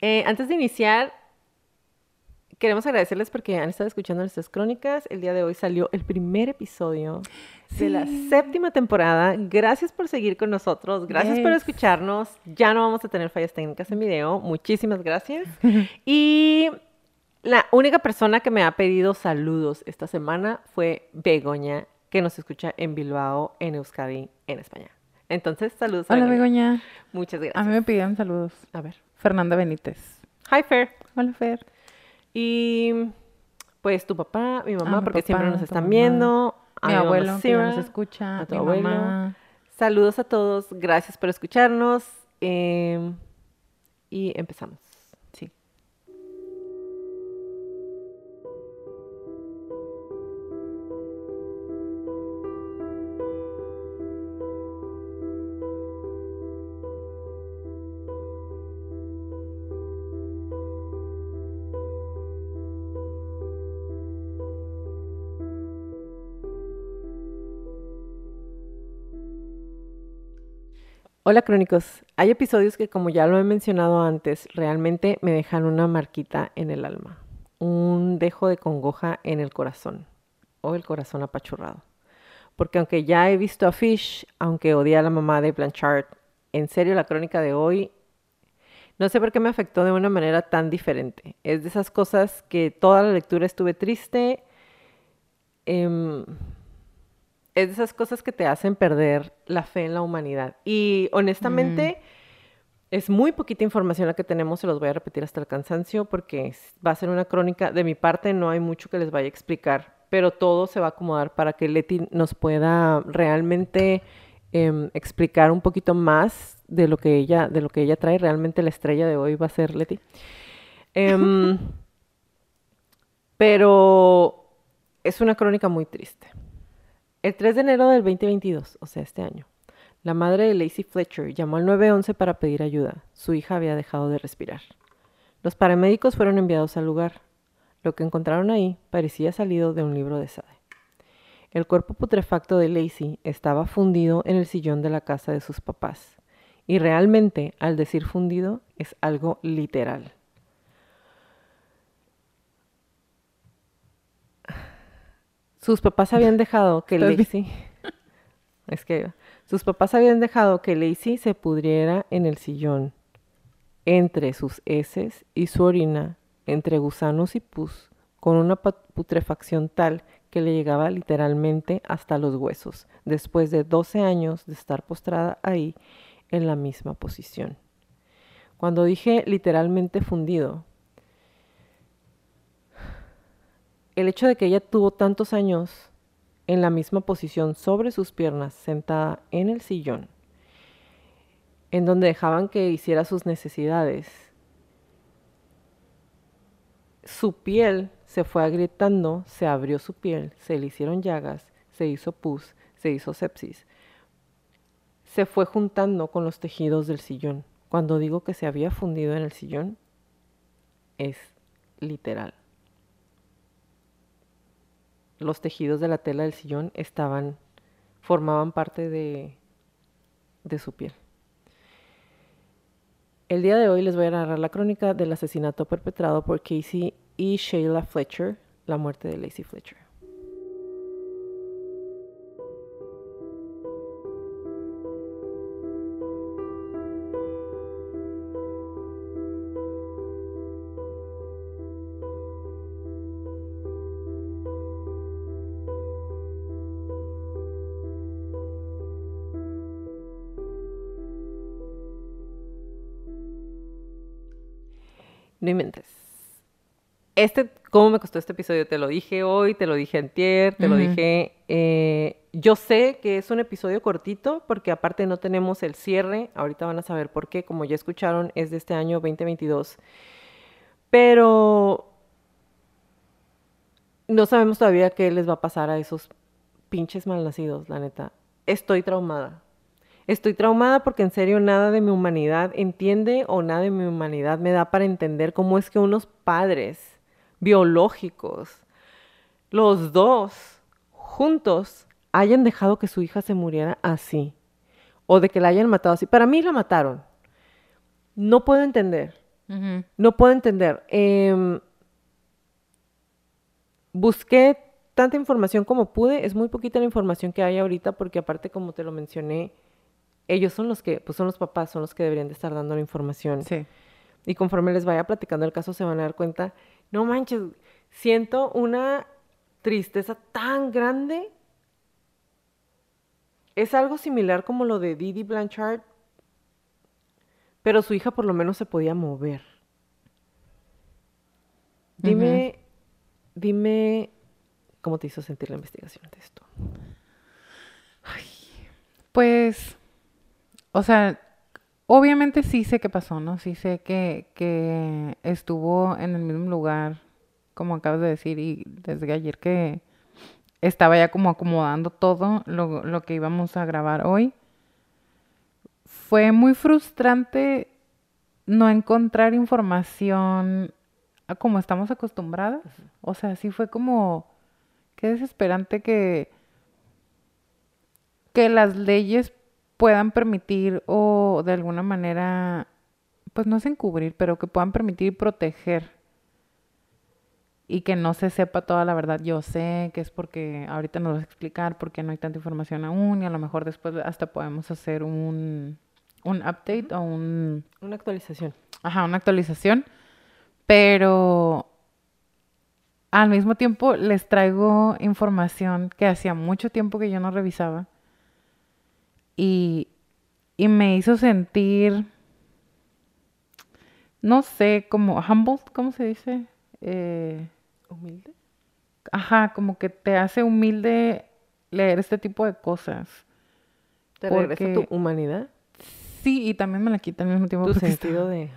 Eh, antes de iniciar, queremos agradecerles porque han estado escuchando nuestras crónicas. El día de hoy salió el primer episodio de la séptima temporada. Gracias por seguir con nosotros. Gracias por escucharnos. Ya no vamos a tener fallas técnicas en video. Muchísimas gracias. y la única persona que me ha pedido saludos esta semana fue Begoña, que nos escucha en Bilbao, en Euskadi, en España. Entonces, saludos. Hola, Begoña. Muchas gracias. A mí me pidieron saludos. A ver. Fernanda Benítez. Hi, Fer. Hola, Fer. Y pues tu papá, mi mamá, porque siempre nos están viendo. mi abuelo que nos escucha. A tu abuelo. Mamá. Saludos a todos. Gracias por escucharnos. Em, y empezamos. Hola crónicos, hay episodios que como ya lo he mencionado antes, realmente me dejan una marquita en el alma, un dejo de congoja en el corazón o el corazón apachurrado. Porque aunque ya he visto a Fish, aunque odié a la mamá de Blanchard, en serio la crónica de hoy, no sé por qué me afectó de una manera tan diferente. Es de esas cosas que toda la lectura estuve triste. Eh, es de esas cosas que te hacen perder la fe en la humanidad. Y honestamente, mm. es muy poquita información la que tenemos, se los voy a repetir hasta el cansancio, porque va a ser una crónica. De mi parte, no hay mucho que les vaya a explicar, pero todo se va a acomodar para que Leti nos pueda realmente em, explicar un poquito más de lo que ella, de lo que ella trae. Realmente la estrella de hoy va a ser Leti. Em, pero es una crónica muy triste. El 3 de enero del 2022, o sea, este año, la madre de Lacey Fletcher llamó al 911 para pedir ayuda. Su hija había dejado de respirar. Los paramédicos fueron enviados al lugar. Lo que encontraron ahí parecía salido de un libro de Sade. El cuerpo putrefacto de Lacey estaba fundido en el sillón de la casa de sus papás. Y realmente, al decir fundido, es algo literal. Sus papás habían dejado que Lacey... es que sus papás habían dejado que Lacey se pudriera en el sillón, entre sus heces y su orina, entre gusanos y pus, con una putrefacción tal que le llegaba literalmente hasta los huesos, después de 12 años de estar postrada ahí en la misma posición. Cuando dije literalmente fundido, el hecho de que ella tuvo tantos años en la misma posición sobre sus piernas, sentada en el sillón, en donde dejaban que hiciera sus necesidades, su piel se fue agrietando, se abrió su piel, se le hicieron llagas, se hizo pus, se hizo sepsis. Se fue juntando con los tejidos del sillón. Cuando digo que se había fundido en el sillón, es literal los tejidos de la tela del sillón estaban, formaban parte de, de su piel. El día de hoy les voy a narrar la crónica del asesinato perpetrado por Casey y Sheila Fletcher, la muerte de Lacey Fletcher. No inventes. Este, ¿cómo me costó este episodio? Te lo dije hoy, te lo dije antier, te lo dije... Eh, yo sé que es un episodio cortito porque aparte no tenemos el cierre. Ahorita van a saber por qué. Como ya escucharon, es de este año 2022. Pero no sabemos todavía qué les va a pasar a esos pinches malnacidos, la neta. Estoy traumada. Estoy traumada porque en serio nada de mi humanidad entiende o nada de mi humanidad me da para entender cómo es que unos padres biológicos, los dos, juntos, hayan dejado que su hija se muriera así. O de que la hayan matado así. Para mí la mataron. No puedo entender. No puedo entender. Em, busqué tanta información como pude. Es muy poquita la información que hay ahorita porque aparte, como te lo mencioné, ellos son los que, pues son los papás, son los que deberían de estar dando la información. Sí. Y conforme les vaya platicando el caso, se van a dar cuenta, no manches, siento una tristeza tan grande. Es algo similar como lo de Didi Blanchard, pero su hija por lo menos se podía mover. Dime, dime cómo te hizo sentir la investigación de esto. pues, o sea, obviamente sí sé qué pasó, ¿no? Sí sé que, que estuvo en el mismo lugar, como acabas de decir, y desde ayer que estaba ya como acomodando todo lo, lo que íbamos a grabar hoy. Fue muy frustrante no encontrar información como estamos acostumbradas. O sea, sí fue como, qué desesperante que, que las leyes puedan permitir o de alguna manera, pues no es encubrir, pero que puedan permitir proteger y que no se sepa toda la verdad. Yo sé que es porque ahorita nos vas a explicar por qué no hay tanta información aún y a lo mejor después hasta podemos hacer un, un update o un... Una actualización. Ajá, una actualización pero al mismo tiempo les traigo información que hacía mucho tiempo que yo no revisaba y, me hizo sentir, no sé, como humble, ¿cómo se dice? Eh, humilde. Ajá, como que te hace humilde leer este tipo de cosas. ¿Te regresa tu humanidad? Sí, y también me la quita al mismo tiempo. Tu sentido de...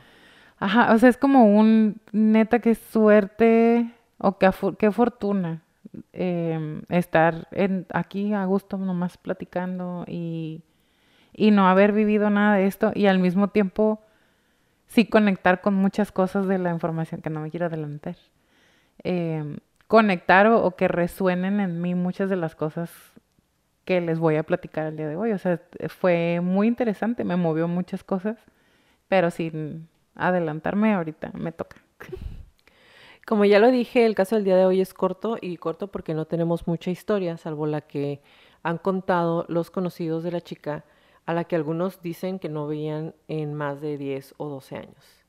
Ajá, o sea, es como un neta que suerte o que qué fortuna em, estar aquí a gusto nomás platicando y, y no haber vivido nada de esto y al mismo tiempo sí conectar con muchas cosas de la información que no me quiero adelantar. Em, conectar o, que resuenen en mí muchas de las cosas que les voy a platicar el día de hoy. O sea, fue muy interesante, me movió muchas cosas, pero sin adelantarme ahorita, me toca. Como ya lo dije, el caso del día de hoy es corto y corto porque no tenemos mucha historia, salvo la que han contado los conocidos de la chica, a la que algunos dicen que no veían en más de 10 o 12 años.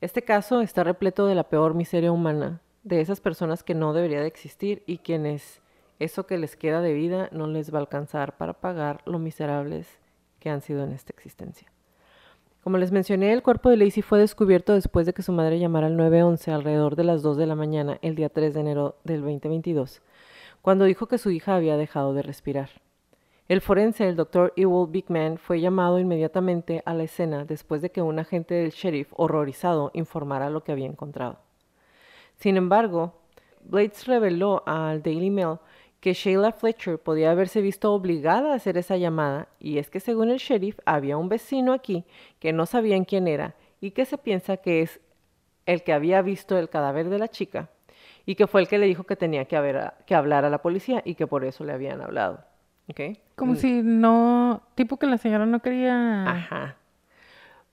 Este caso está repleto de la peor miseria humana, de esas personas que no debería de existir y quienes eso que les queda de vida no les va a alcanzar para pagar lo miserables que han sido en esta existencia. Como les mencioné, el cuerpo de Lacey fue descubierto después de que su madre llamara al 911 alrededor de las 2 de la mañana el día 3 de enero del 2022, cuando dijo que su hija había dejado de respirar. El forense, el doctor Ewell Bigman, fue llamado inmediatamente a la escena después de que un agente del sheriff, horrorizado, informara lo que había encontrado. Sin embargo, Blades reveló al Daily Mail que Sheila Fletcher podía haberse visto obligada a hacer esa llamada y es que según el sheriff había un vecino aquí que no sabían quién era y que se piensa que es el que había visto el cadáver de la chica y que fue el que le dijo que tenía que, haber, que hablar a la policía y que por eso le habían hablado. ¿Okay? Como mm. si no, tipo que la señora no quería... Ajá.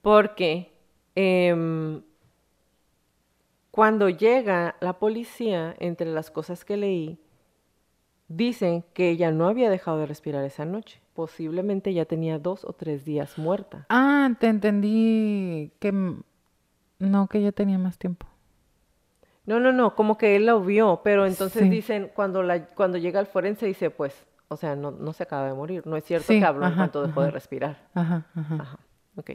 Porque em, cuando llega la policía, entre las cosas que leí, Dicen que ella no había dejado de respirar esa noche. Posiblemente ya tenía dos o tres días muerta. Ah, te entendí que no, que ya tenía más tiempo. No, no, no, como que él lo vio, pero entonces dicen, cuando, la, cuando llega el forense, dice, pues, o sea, no, no se acaba de morir. No es cierto que habló en cuanto dejó de respirar. Ajá, ajá. Ajá, ok.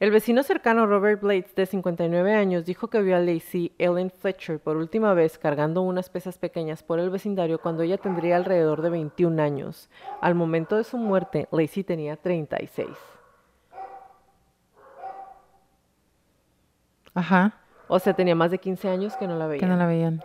El vecino cercano Robert Blades, de 59 años, dijo que vio a Lacey Ellen Fletcher por última vez cargando unas pesas pequeñas por el vecindario cuando ella tendría alrededor de 21 años. Al momento de su muerte, Lacey tenía 36. Ajá. O sea, tenía más de 15 años que no la veía. Que no la veían.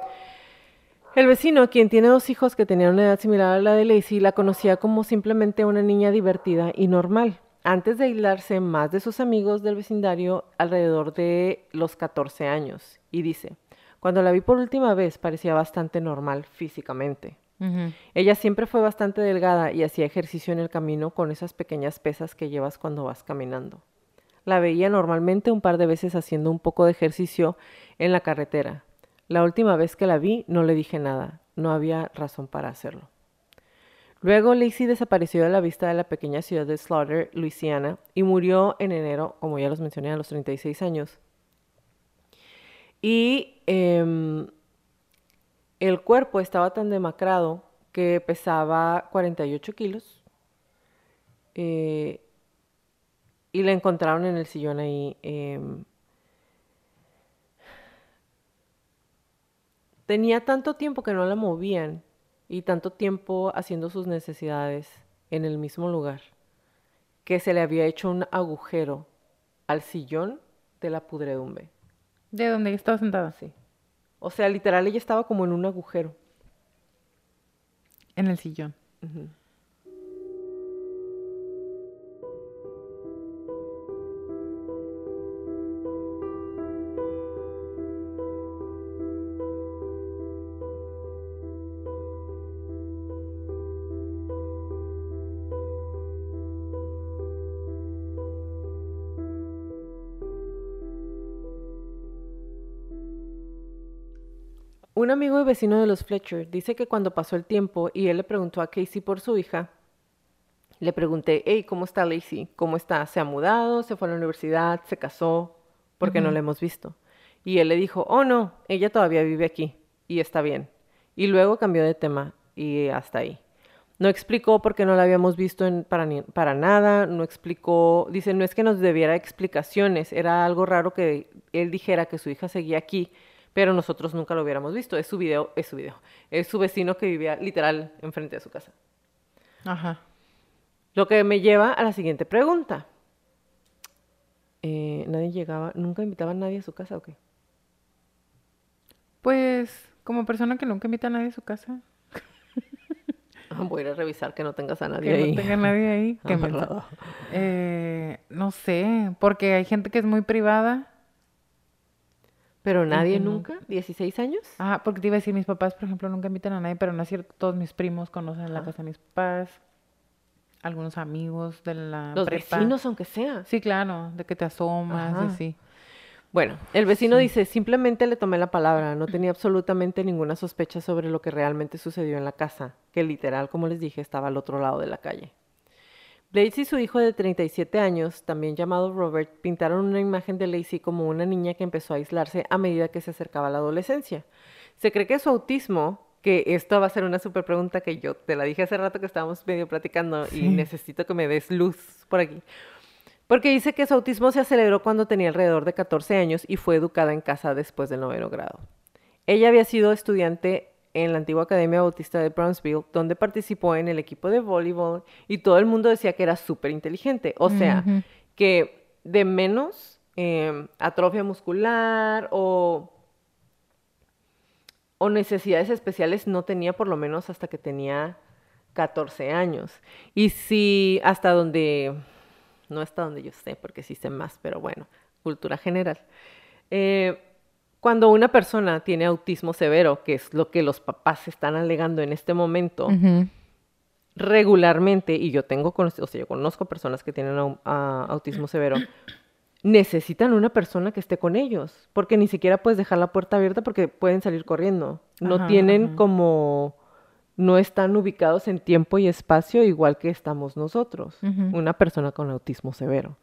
El vecino, quien tiene dos hijos que tenían una edad similar a la de Lacey, la conocía como simplemente una niña divertida y normal antes de aislarse más de sus amigos del vecindario alrededor de los 14 años. Y dice, cuando la vi por última vez parecía bastante normal físicamente. Ella siempre fue bastante delgada y hacía ejercicio en el camino con esas pequeñas pesas que llevas cuando vas caminando. La veía normalmente un par de veces haciendo un poco de ejercicio en la carretera. La última vez que la vi no le dije nada, no había razón para hacerlo. Luego Lacey desapareció de la vista de la pequeña ciudad de Slaughter, Luisiana, y murió en enero, como ya los mencioné, a los 36 años. Y em, el cuerpo estaba tan demacrado que pesaba 48 kilos. Eh, y la encontraron en el sillón ahí. Em, tenía tanto tiempo que no la movían y tanto tiempo haciendo sus necesidades en el mismo lugar que se le había hecho un agujero al sillón de la pudredumbre. ¿De donde estaba sentada? Sí. O sea, literal, ella estaba como en un agujero. En el sillón. Un amigo y vecino de los Fletcher dice que cuando pasó el tiempo y él le preguntó a Casey por su hija, le pregunté, hey, ¿cómo está Lacey? ¿Cómo está? ¿Se ha mudado? ¿Se fue a la universidad? ¿Se casó? Porque no la hemos visto. Y él le dijo, oh no, ella todavía vive aquí y está bien. Y luego cambió de tema y hasta ahí. No explicó por qué no la habíamos visto para, para nada, no explicó, dice, no es que nos debiera explicaciones, era algo raro que él dijera que su hija seguía aquí pero nosotros nunca lo hubiéramos visto. Es su video, es su video. Es su vecino que vivía literal enfrente de su casa. Ajá. Lo que me lleva a la siguiente pregunta. Eh, nadie llegaba, nunca invitaba a nadie a su casa o qué? Pues, como persona que nunca invita a nadie a su casa. Voy a ir a revisar que no tengas a nadie ahí. Que no tenga nadie ahí. Que me... eh, no sé, porque hay gente que es muy privada pero nadie nunca, 16 años. Ah, porque te iba a decir, mis papás, por ejemplo, nunca invitan a nadie, pero no es cierto, todos mis primos conocen la casa de mis papás, algunos amigos de la Los vecinos, aunque sea. Sí, claro, de que te asomas y así. Bueno, el vecino dice, simplemente le tomé la palabra, no tenía absolutamente ninguna sospecha sobre lo que realmente sucedió en la casa, que literal, como les dije, estaba al otro lado de la calle. Lacey y su hijo de 37 años, también llamado Robert, pintaron una imagen de Lacey como una niña que empezó a aislarse a medida que se acercaba a la adolescencia. Se cree que su autismo, que esto va a ser una super pregunta que yo te la dije hace rato que estábamos medio platicando y necesito que me des luz por aquí. Porque dice que su autismo se aceleró cuando tenía alrededor de 14 años y fue educada en casa después del noveno grado. Ella había sido estudiante en la antigua Academia Bautista de Brownsville, donde participó en el equipo de voleibol y todo el mundo decía que era súper inteligente. O sea, que de menos em, atrofia muscular o, o necesidades especiales no tenía por lo menos hasta que tenía 14 años. Y si hasta donde, no hasta donde yo sé, porque sí sé más, pero bueno, cultura general. Eh, cuando una persona tiene autismo severo, que es lo que los papás están alegando en este momento, regularmente, y yo tengo, o sea, yo conozco personas que tienen autismo severo, necesitan una persona que esté con ellos, porque ni siquiera puedes dejar la puerta abierta porque pueden salir corriendo. No tienen como, no están ubicados en tiempo y espacio igual que estamos nosotros, una persona con autismo severo.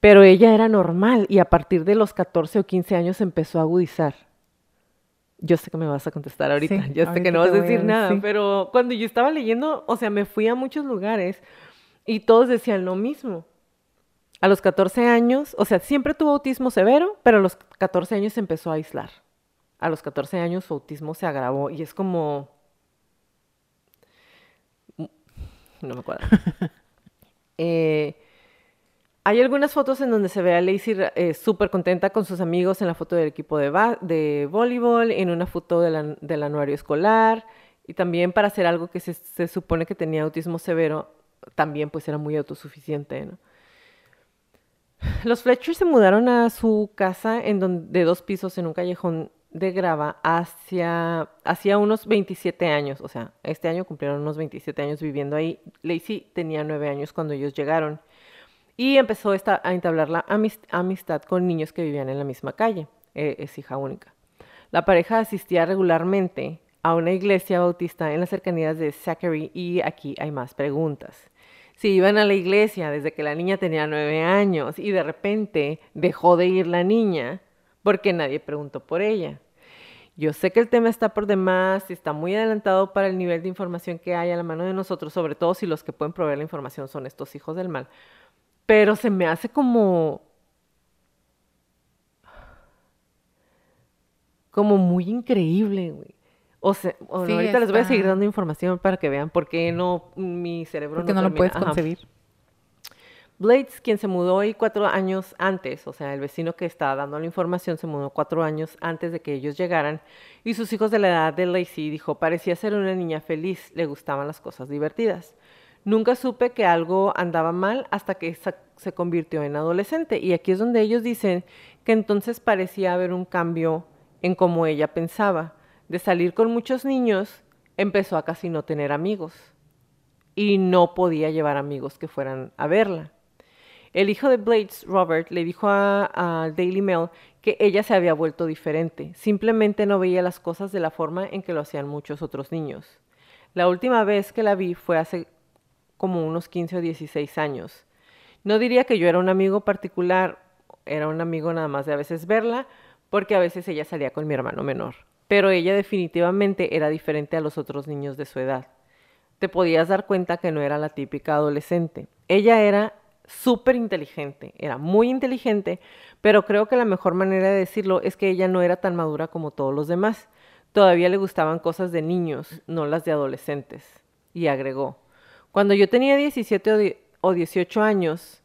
Pero ella era normal y a partir de los 14 o 15 años empezó a agudizar. Yo sé que me vas a contestar ahorita, yo sé que no vas a decir nada, pero cuando yo estaba leyendo, o sea, me fui a muchos lugares y todos decían lo mismo. A los 14 años, o sea, siempre tuvo autismo severo, pero a los 14 años se empezó a aislar. A los 14 años su autismo se agravó y es como... No me acuerdo. eh, hay algunas fotos en donde se ve a Lacey eh, súper contenta con sus amigos en la foto del equipo de, voleibol, en una foto del anuario escolar y también para hacer algo que se, se, supone que tenía autismo severo, también pues era muy autosuficiente. ¿no? Los Fletcher se mudaron a su casa en donde, de dos pisos en un callejón de grava hacia, hacia unos 27 años, o sea, este año cumplieron unos 27 años viviendo ahí. Lacey tenía 9 años cuando ellos llegaron y empezó a entablar la amistad con niños que vivían en la misma calle. E, es hija única. La pareja asistía regularmente a una iglesia bautista en las cercanías de Zachary y aquí hay más preguntas. Si iban a la iglesia desde que la niña tenía nueve años y de repente dejó de ir la niña porque nadie preguntó por ella. Yo sé que el tema está por demás y está muy adelantado para el nivel de información que hay a la mano de nosotros, sobre todo si los que pueden proveer la información son estos hijos del mal pero se me hace como como muy increíble, güey. O sea, ahorita les voy a seguir dando información para que vean por qué no mi cerebro Porque no, lo puedes concebir. Blades, quien se mudó ahí cuatro años antes, o sea, el vecino que estaba dando la información se mudó cuatro años antes de que ellos llegaran, y sus hijos de la edad de Lacey dijo, parecía ser una niña feliz, le gustaban las cosas divertidas. Nunca supe que algo andaba mal hasta que se convirtió en adolescente. Y aquí es donde ellos dicen que entonces parecía haber un cambio en cómo ella pensaba. De salir con muchos niños, empezó a casi no tener amigos. Y no podía llevar amigos que fueran a verla. El hijo de Blades, Robert, le dijo a, Daily Mail que ella se había vuelto diferente. Simplemente no veía las cosas de la forma en que lo hacían muchos otros niños. La última vez que la vi fue hace como unos 15 o 16 años. No diría que yo era un amigo particular, era un amigo nada más de a veces verla, porque a veces ella salía con mi hermano menor. Pero ella definitivamente era diferente a los otros niños de su edad. Te podías dar cuenta que no era la típica adolescente. Ella era súper inteligente, era muy inteligente, pero creo que la mejor manera de decirlo es que ella no era tan madura como todos los demás. Todavía le gustaban cosas de niños, no las de adolescentes. Y agregó, cuando yo tenía 17 o 18 años,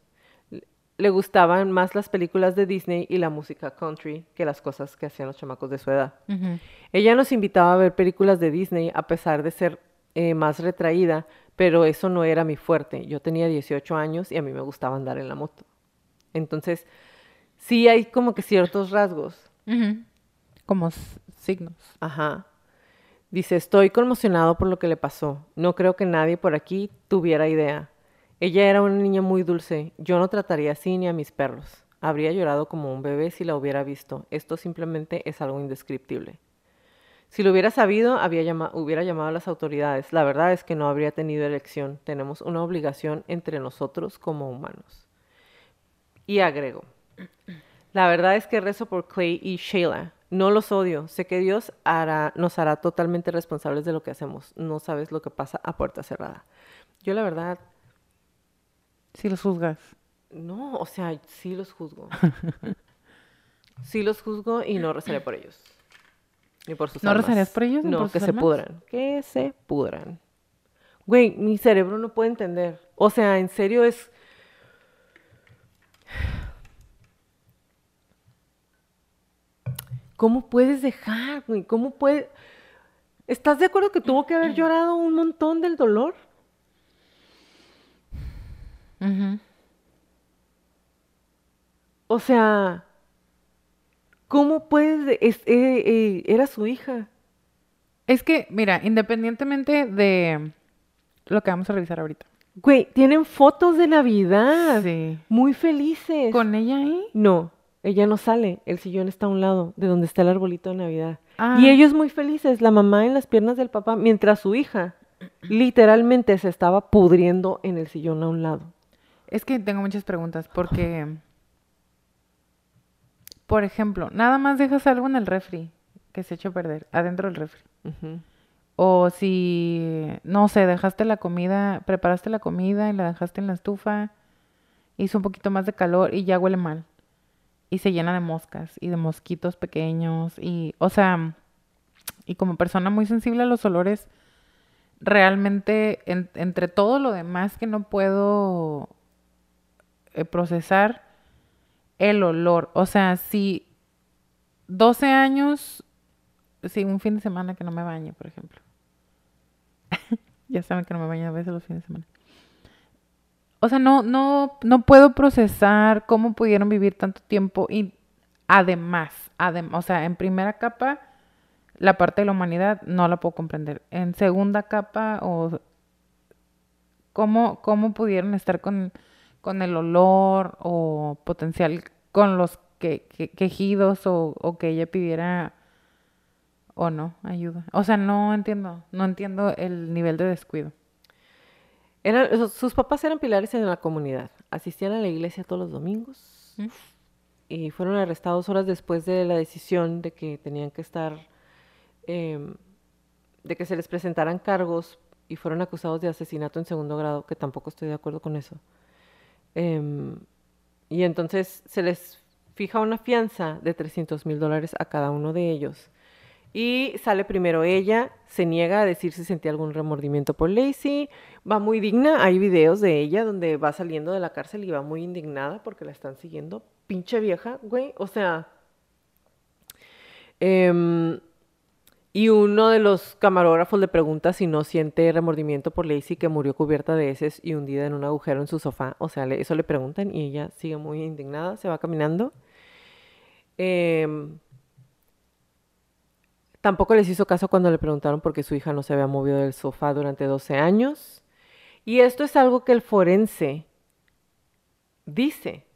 le gustaban más las películas de Disney y la música country que las cosas que hacían los chamacos de su edad. Ella nos invitaba a ver películas de Disney a pesar de ser eh, más retraída, pero eso no era mi fuerte. Yo tenía 18 años y a mí me gustaba andar en la moto. Entonces, sí hay como que ciertos rasgos. Como signos. Ajá. Dice, estoy conmocionado por lo que le pasó. No creo que nadie por aquí tuviera idea. Ella era una niña muy dulce. Yo no trataría así ni a mis perros. Habría llorado como un bebé si la hubiera visto. Esto simplemente es algo indescriptible. Si lo hubiera sabido, hubiera llamado a las autoridades. La verdad es que no habría tenido elección. Tenemos una obligación entre nosotros como humanos. Y agrego, la verdad es que rezo por Clay y Sheila. No los odio. Sé que Dios hará, nos hará totalmente responsables de lo que hacemos. No sabes lo que pasa a puerta cerrada. Yo la verdad... Sí los juzgas. No, o sea, sí los juzgo. sí los juzgo y no rezaré por ellos. Ni por sus ¿No rezarías por ellos? No, que se pudran. Que se pudran. Güey, mi cerebro no puede entender. O sea, en serio es ¿Cómo puedes dejar, güey? ¿Cómo puedes...? ¿Estás de acuerdo que tuvo que haber llorado un montón del dolor? O sea, ¿cómo puedes...? Eh, eh, era su hija. Es que, mira, independientemente de lo que vamos a revisar ahorita. Güey, tienen fotos de Navidad. Sí. Muy felices. ¿Con ella ahí? No. Ella no sale, el sillón está a un lado de donde está el arbolito de Navidad. Ah. Y ellos muy felices, la mamá en las piernas del papá, mientras su hija literalmente se estaba pudriendo en el sillón a un lado. Es que tengo muchas preguntas, porque, por ejemplo, nada más dejas algo en el refri que se echó a perder, adentro del refri. O si, no sé, dejaste la comida, preparaste la comida y la dejaste en la estufa hizo un poquito más de calor y ya huele mal. Y se llena de moscas y de mosquitos pequeños y, o sea, y como persona muy sensible a los olores, realmente entre todo lo demás que no puedo eh, procesar, el olor, o sea, si 12 años, si un fin de semana que no me bañe, por ejemplo. ya saben que no me baño a veces los fines de semana. O sea, no, no, no puedo procesar cómo pudieron vivir tanto tiempo y además, además, o sea, en primera capa, la parte de la humanidad no la puedo comprender. En segunda capa, o cómo, cómo pudieron estar con, con el olor o potencial con los que, quejidos o, o que ella pidiera o no ayuda. O sea, no entiendo, no entiendo el nivel de descuido sus papás eran pilares en la comunidad. Asistían a la iglesia todos los domingos mm. y fueron arrestados horas después de la decisión de que tenían que estar, em, de que se les presentaran cargos y fueron acusados de asesinato en segundo grado, que tampoco estoy de acuerdo con eso. Em, y entonces se les fija una fianza de 300 mil dólares a cada uno de ellos y sale primero ella, se niega a decir si sentía algún remordimiento por Lacey, va muy digna, hay videos de ella donde va saliendo de la cárcel y va muy indignada porque la están siguiendo. Pinche vieja, güey, o sea... Em, y uno de los camarógrafos le pregunta si no siente remordimiento por Lacey que murió cubierta de heces y hundida en un agujero en su sofá. O sea, eso le preguntan y ella sigue muy indignada, se va caminando. Eh, Tampoco les hizo caso cuando le preguntaron por qué su hija no se había movido del sofá durante 12 años. Y esto es algo que el forense dice.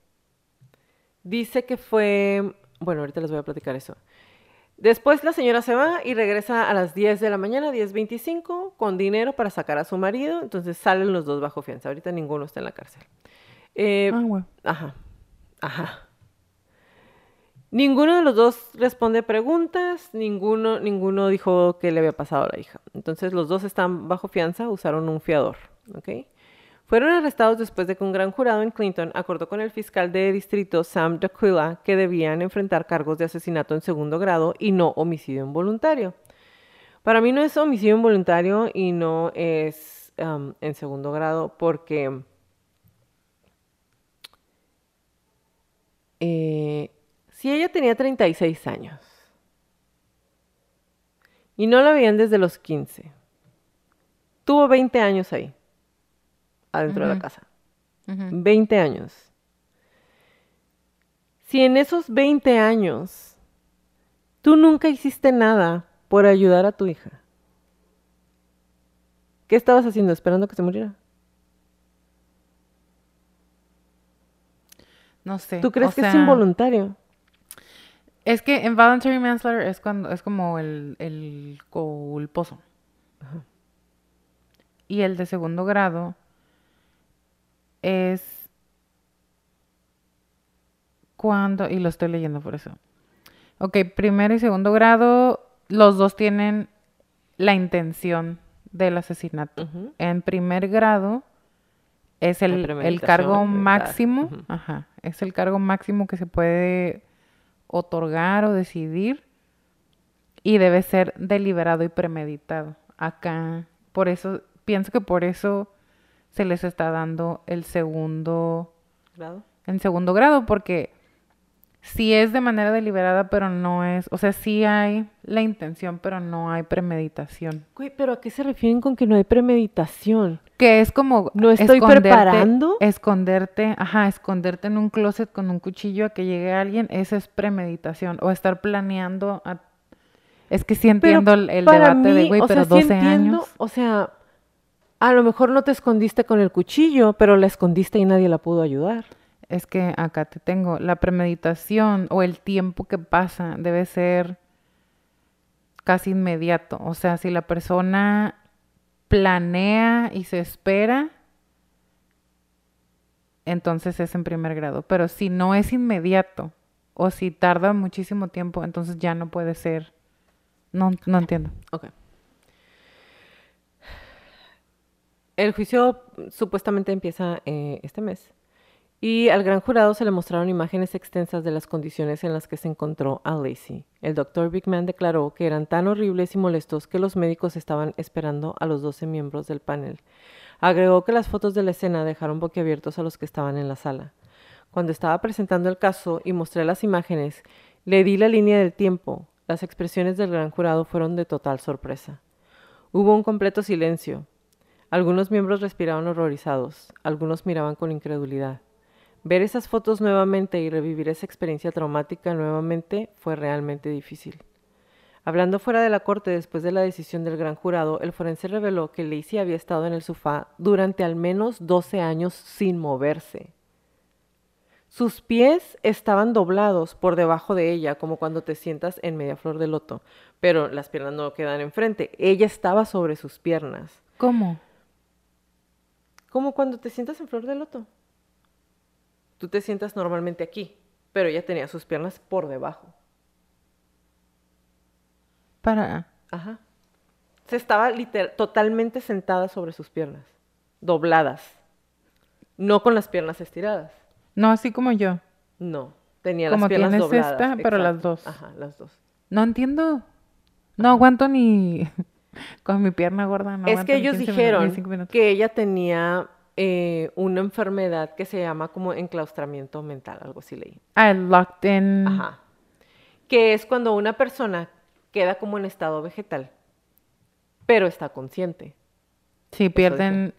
Dice que fue, bueno, ahorita les voy a platicar eso. Después la señora se va y regresa a las 10 de la mañana, 10.25, con dinero para sacar a su marido. Entonces salen los dos bajo fianza. Ahorita ninguno está en la cárcel. Eh, ah, bueno. Ajá, ajá. Ninguno de los dos responde preguntas, ninguno, ninguno dijo qué le había pasado a la hija. Entonces los dos están bajo fianza, usaron un fiador. Fueron arrestados después de que un gran jurado en Clinton acordó con el fiscal de distrito Sam D'Aquila que debían enfrentar cargos de asesinato en segundo grado y no homicidio involuntario. Para mí no es homicidio involuntario y no es um, en segundo grado porque eh, si ella tenía 36 años y no la veían desde los 15, tuvo 20 años ahí, adentro de la casa. 20 años. Si en esos 20 años tú nunca hiciste nada por ayudar a tu hija, ¿qué estabas haciendo? ¿Esperando que se muriera? No sé. ¿Tú crees que es involuntario? Es que en voluntary manslaughter es cuando es como el, el culposo. Y el de segundo grado es cuando, y lo estoy leyendo por eso. Ok, primero y segundo grado, los dos tienen la intención del asesinato. En primer grado es el, el cargo máximo, ajá, es el cargo máximo que se puede otorgar o decidir y debe ser deliberado y premeditado. Acá, por eso, pienso que por eso se les está dando el segundo grado. En segundo grado, porque si es de manera deliberada, pero no es, o sea, sí hay la intención, pero no hay premeditación. Güey, pero ¿a qué se refieren con que no hay premeditación? Que es como no estoy preparando, esconderte, ajá, esconderte en un closet con un cuchillo a que llegue alguien, eso es premeditación o estar planeando es que sí entiendo el, debate de güey, pero 12 años. O sea, a lo mejor no te escondiste con el cuchillo, pero la escondiste y nadie la pudo ayudar. Es que acá te tengo, la premeditación o el tiempo que pasa debe ser casi inmediato. O sea, si la persona planea y se espera, entonces es en primer grado. Pero si no es inmediato o si tarda muchísimo tiempo, entonces ya no puede ser. No, no entiendo. Ok. El juicio supuestamente empieza eh, este mes Y al gran jurado se le mostraron imágenes extensas de las condiciones en las que se encontró a Lacey. El doctor Bigman declaró que eran tan horribles y molestos que los médicos estaban esperando a los 12 miembros del panel. Agregó que las fotos de la escena dejaron boquiabiertos a los que estaban en la sala. Cuando estaba presentando el caso y mostré las imágenes, le di la línea del tiempo. Las expresiones del gran jurado fueron de total sorpresa. Hubo un completo silencio. Algunos miembros respiraban horrorizados, algunos miraban con incredulidad. Ver esas fotos nuevamente y revivir esa experiencia traumática nuevamente fue realmente difícil. Hablando fuera de la corte después de la decisión del gran jurado, el forense reveló que Lacey había estado en el sofá durante al menos 12 años sin moverse. Sus pies estaban doblados por debajo de ella, como cuando te sientas en media flor de loto, pero las piernas no quedan enfrente. Ella estaba sobre sus piernas. ¿Cómo? Como cuando te sientas en flor de loto. Tú te sientas normalmente aquí, pero ella tenía sus piernas por debajo. Para. Ajá. Se estaba literal, totalmente sentada sobre sus piernas, dobladas. No con las piernas estiradas. No, así como yo. No, tenía Como las piernas tienes dobladas. esta, pero las dos. Ajá, las dos. No entiendo. No aguanto ni con mi pierna gorda. No es que ellos 15 minutos, dijeron minutos. que ella tenía eh, una enfermedad que se llama como enclaustramiento mental, algo así leí. Ah, locked in. Ajá. Que es cuando una persona queda como en estado vegetal, pero está consciente. Sí, pierden,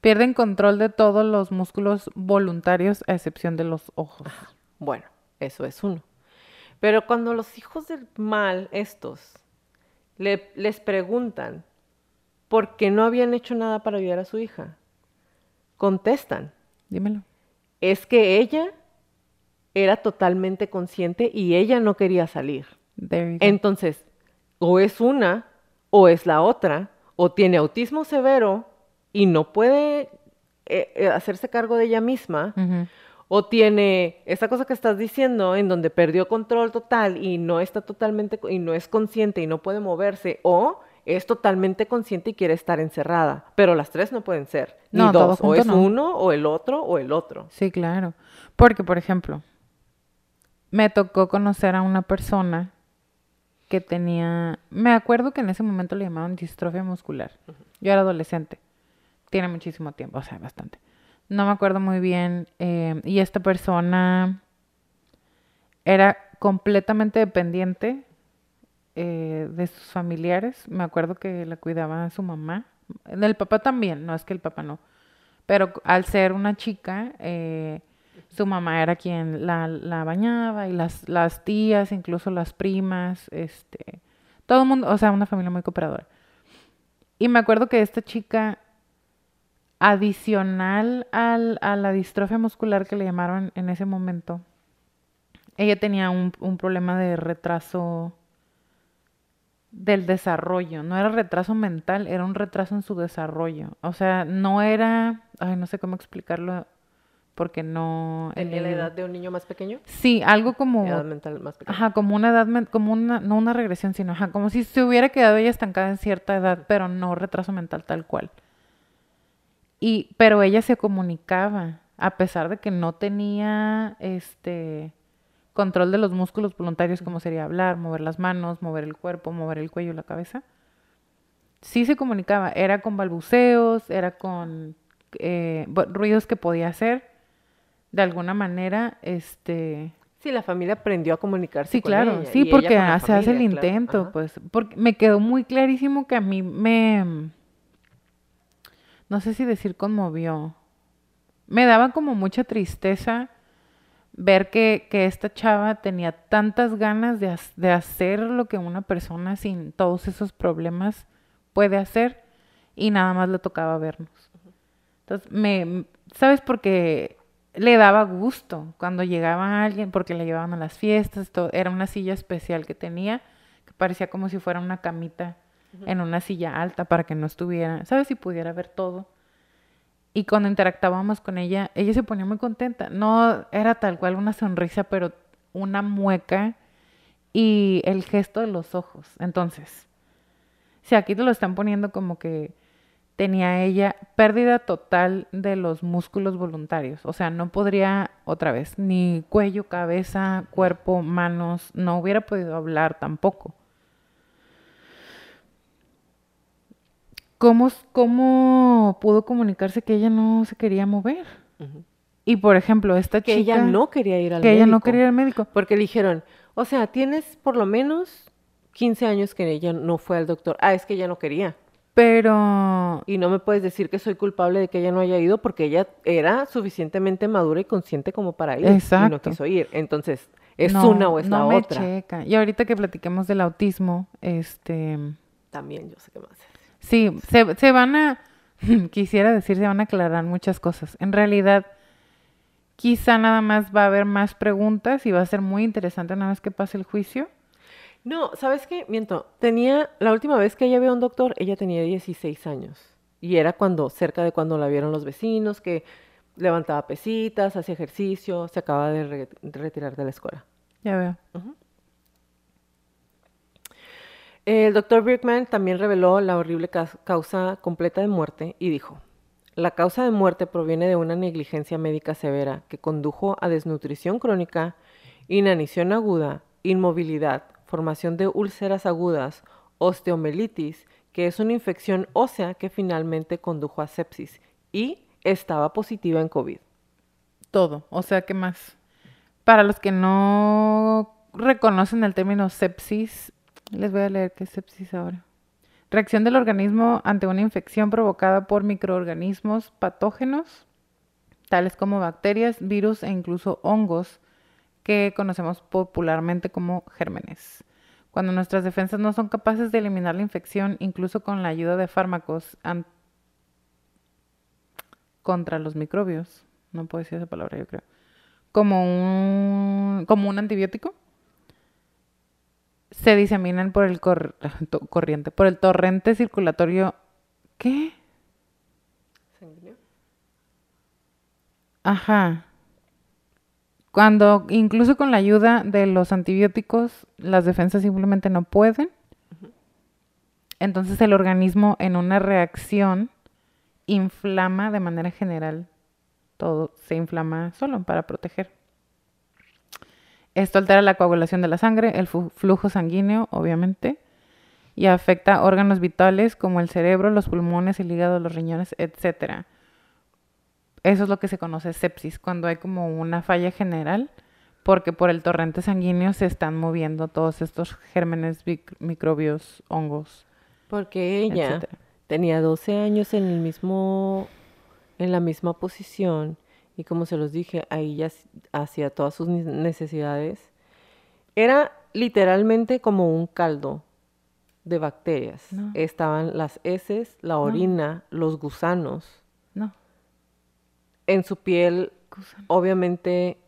pierden control de todos los músculos voluntarios a excepción de los ojos. Bueno, eso es uno. Pero cuando los hijos del mal, estos, le- les preguntan por qué no habían hecho nada para ayudar a su hija, contestan, Dímelo. es que ella era totalmente consciente y ella no quería salir. Entonces, o es una o es la otra, o tiene autismo severo y no puede eh, eh, hacerse cargo de ella misma, o tiene esa cosa que estás diciendo en donde perdió control total y no está totalmente y no es consciente y no puede moverse, o es totalmente consciente y quiere estar encerrada, pero las tres no pueden ser, ni No, dos, o es no. uno o el otro o el otro. Sí, claro. Porque, por ejemplo, me tocó conocer a una persona que tenía, me acuerdo que en ese momento le llamaban distrofia muscular. Yo era adolescente. Tiene muchísimo tiempo, o sea, bastante. No me acuerdo muy bien. eh, y esta persona era completamente dependiente eh, de sus familiares. Me acuerdo que la cuidaba su mamá. Del papá también, no es que el papá no. Pero al ser una chica, eh, su mamá era quien la, la bañaba y las, las tías, incluso las primas, este, todo el mundo, o sea, una familia muy cooperadora. Y me acuerdo que esta chica, adicional al, a la distrofia muscular que le llamaron en ese momento, ella tenía un, un problema de retraso del desarrollo. No era retraso mental, era un retraso en su desarrollo. O sea, no era, ay, no sé cómo explicarlo porque no he ¿En, en la leído. edad de un niño más pequeño? Sí, algo como Edad mental más pequeña. Ajá, como una edad, como una, no una regresión, sino ajá, como si se hubiera quedado ella estancada en cierta edad, pero no retraso mental tal cual. Y, pero ella se comunicaba, a pesar de que no tenía este control de los músculos voluntarios, como sería hablar, mover las manos, mover el cuerpo, mover el cuello y la cabeza. Sí se comunicaba, era con balbuceos, era con eh, ruidos que podía hacer. De alguna manera, este, Sí, la familia aprendió a comunicarse Sí, con claro, ella, sí, ella porque se hace el claro. intento, pues, porque me quedó muy clarísimo que a mí me, no sé si decir conmovió, me daba como mucha tristeza ver que, que esta chava tenía tantas ganas de, de hacer lo que una persona sin todos esos problemas puede hacer y nada más le tocaba vernos. Entonces, me, ¿sabes? Porque le daba gusto cuando llegaba alguien, porque le llevaban a las fiestas, todo. Era una silla especial que tenía, que parecía como si fuera una camita en una silla alta para que no estuviera, ¿sabes? Si pudiera ver todo. Y cuando interactuábamos con ella, ella se ponía muy contenta. No era tal cual una sonrisa, pero una mueca y el gesto de los ojos. Entonces, si aquí te lo están poniendo como que tenía ella pérdida total de los músculos voluntarios. O sea, no podría otra vez, ni cuello, cabeza, cuerpo, manos, no hubiera podido hablar tampoco. ¿Cómo, cómo pudo comunicarse que ella no se quería mover? Y por ejemplo, esta Que chica ella no quería ir al que médico. ella no quería ir al médico. Porque le dijeron, o sea, tienes por lo menos 15 años que ella no fue al doctor. Ah, es que ella no quería. Pero Y no me puedes decir que soy culpable de que ella no haya ido porque ella era suficientemente madura y consciente como para ir. Y no Exacto. quiso ir. Entonces, ¿es no, una o es no la me otra? checa. Y ahorita que platiquemos del autismo, este También yo sé qué más. Sí, se, se van a, quisiera decir, se van a aclarar muchas cosas. En realidad, quizá nada más va a haber más preguntas y va a ser muy interesante una vez que pase el juicio. No, ¿sabes qué? Miento. Tenía, la última vez que ella vio a un doctor, ella tenía 16 años. Y era cuando, cerca de cuando la vieron los vecinos, que levantaba pesitas, hacía ejercicio, se acaba de, re- de retirar de la escuela. Ya veo. El doctor Birkman también reveló la horrible ca- causa completa de muerte y dijo, la causa de muerte proviene de una negligencia médica severa que condujo a desnutrición crónica, inanición aguda, inmovilidad, formación de úlceras agudas, osteomelitis, que es una infección ósea que finalmente condujo a sepsis y estaba positiva en COVID. Todo. O sea, ¿qué más? Para los que no reconocen el término sepsis, les voy a leer qué es sepsis ahora. Reacción del organismo ante una infección provocada por microorganismos patógenos, tales como bacterias, virus e incluso hongos, que conocemos popularmente como gérmenes. Cuando nuestras defensas no son capaces de eliminar la infección, incluso con la ayuda de fármacos contra los microbios, no puedo decir esa palabra, yo creo, como un, como un antibiótico, se diseminan por el cor- corriente, por el torrente circulatorio. ¿Qué? Ajá. Cuando, incluso con la ayuda de los antibióticos, las defensas simplemente no pueden. Entonces el organismo en una reacción inflama de manera general. Todo se inflama solo para proteger. Esto altera la coagulación de la sangre, el flujo sanguíneo, obviamente, y afecta órganos vitales como el cerebro, los pulmones, el hígado, los riñones, etcétera. Eso es lo que se conoce sepsis, cuando hay como una falla general, porque por el torrente sanguíneo se están moviendo todos estos gérmenes, mic- microbios, hongos, Porque ella etcétera. tenía 12 años en el mismo, en la misma posición y como se los dije, ahí ya hacía todas sus ne- necesidades. Era literalmente como un caldo de bacterias. No. Estaban las heces, la orina, los gusanos. No, En su piel, gusano. obviamente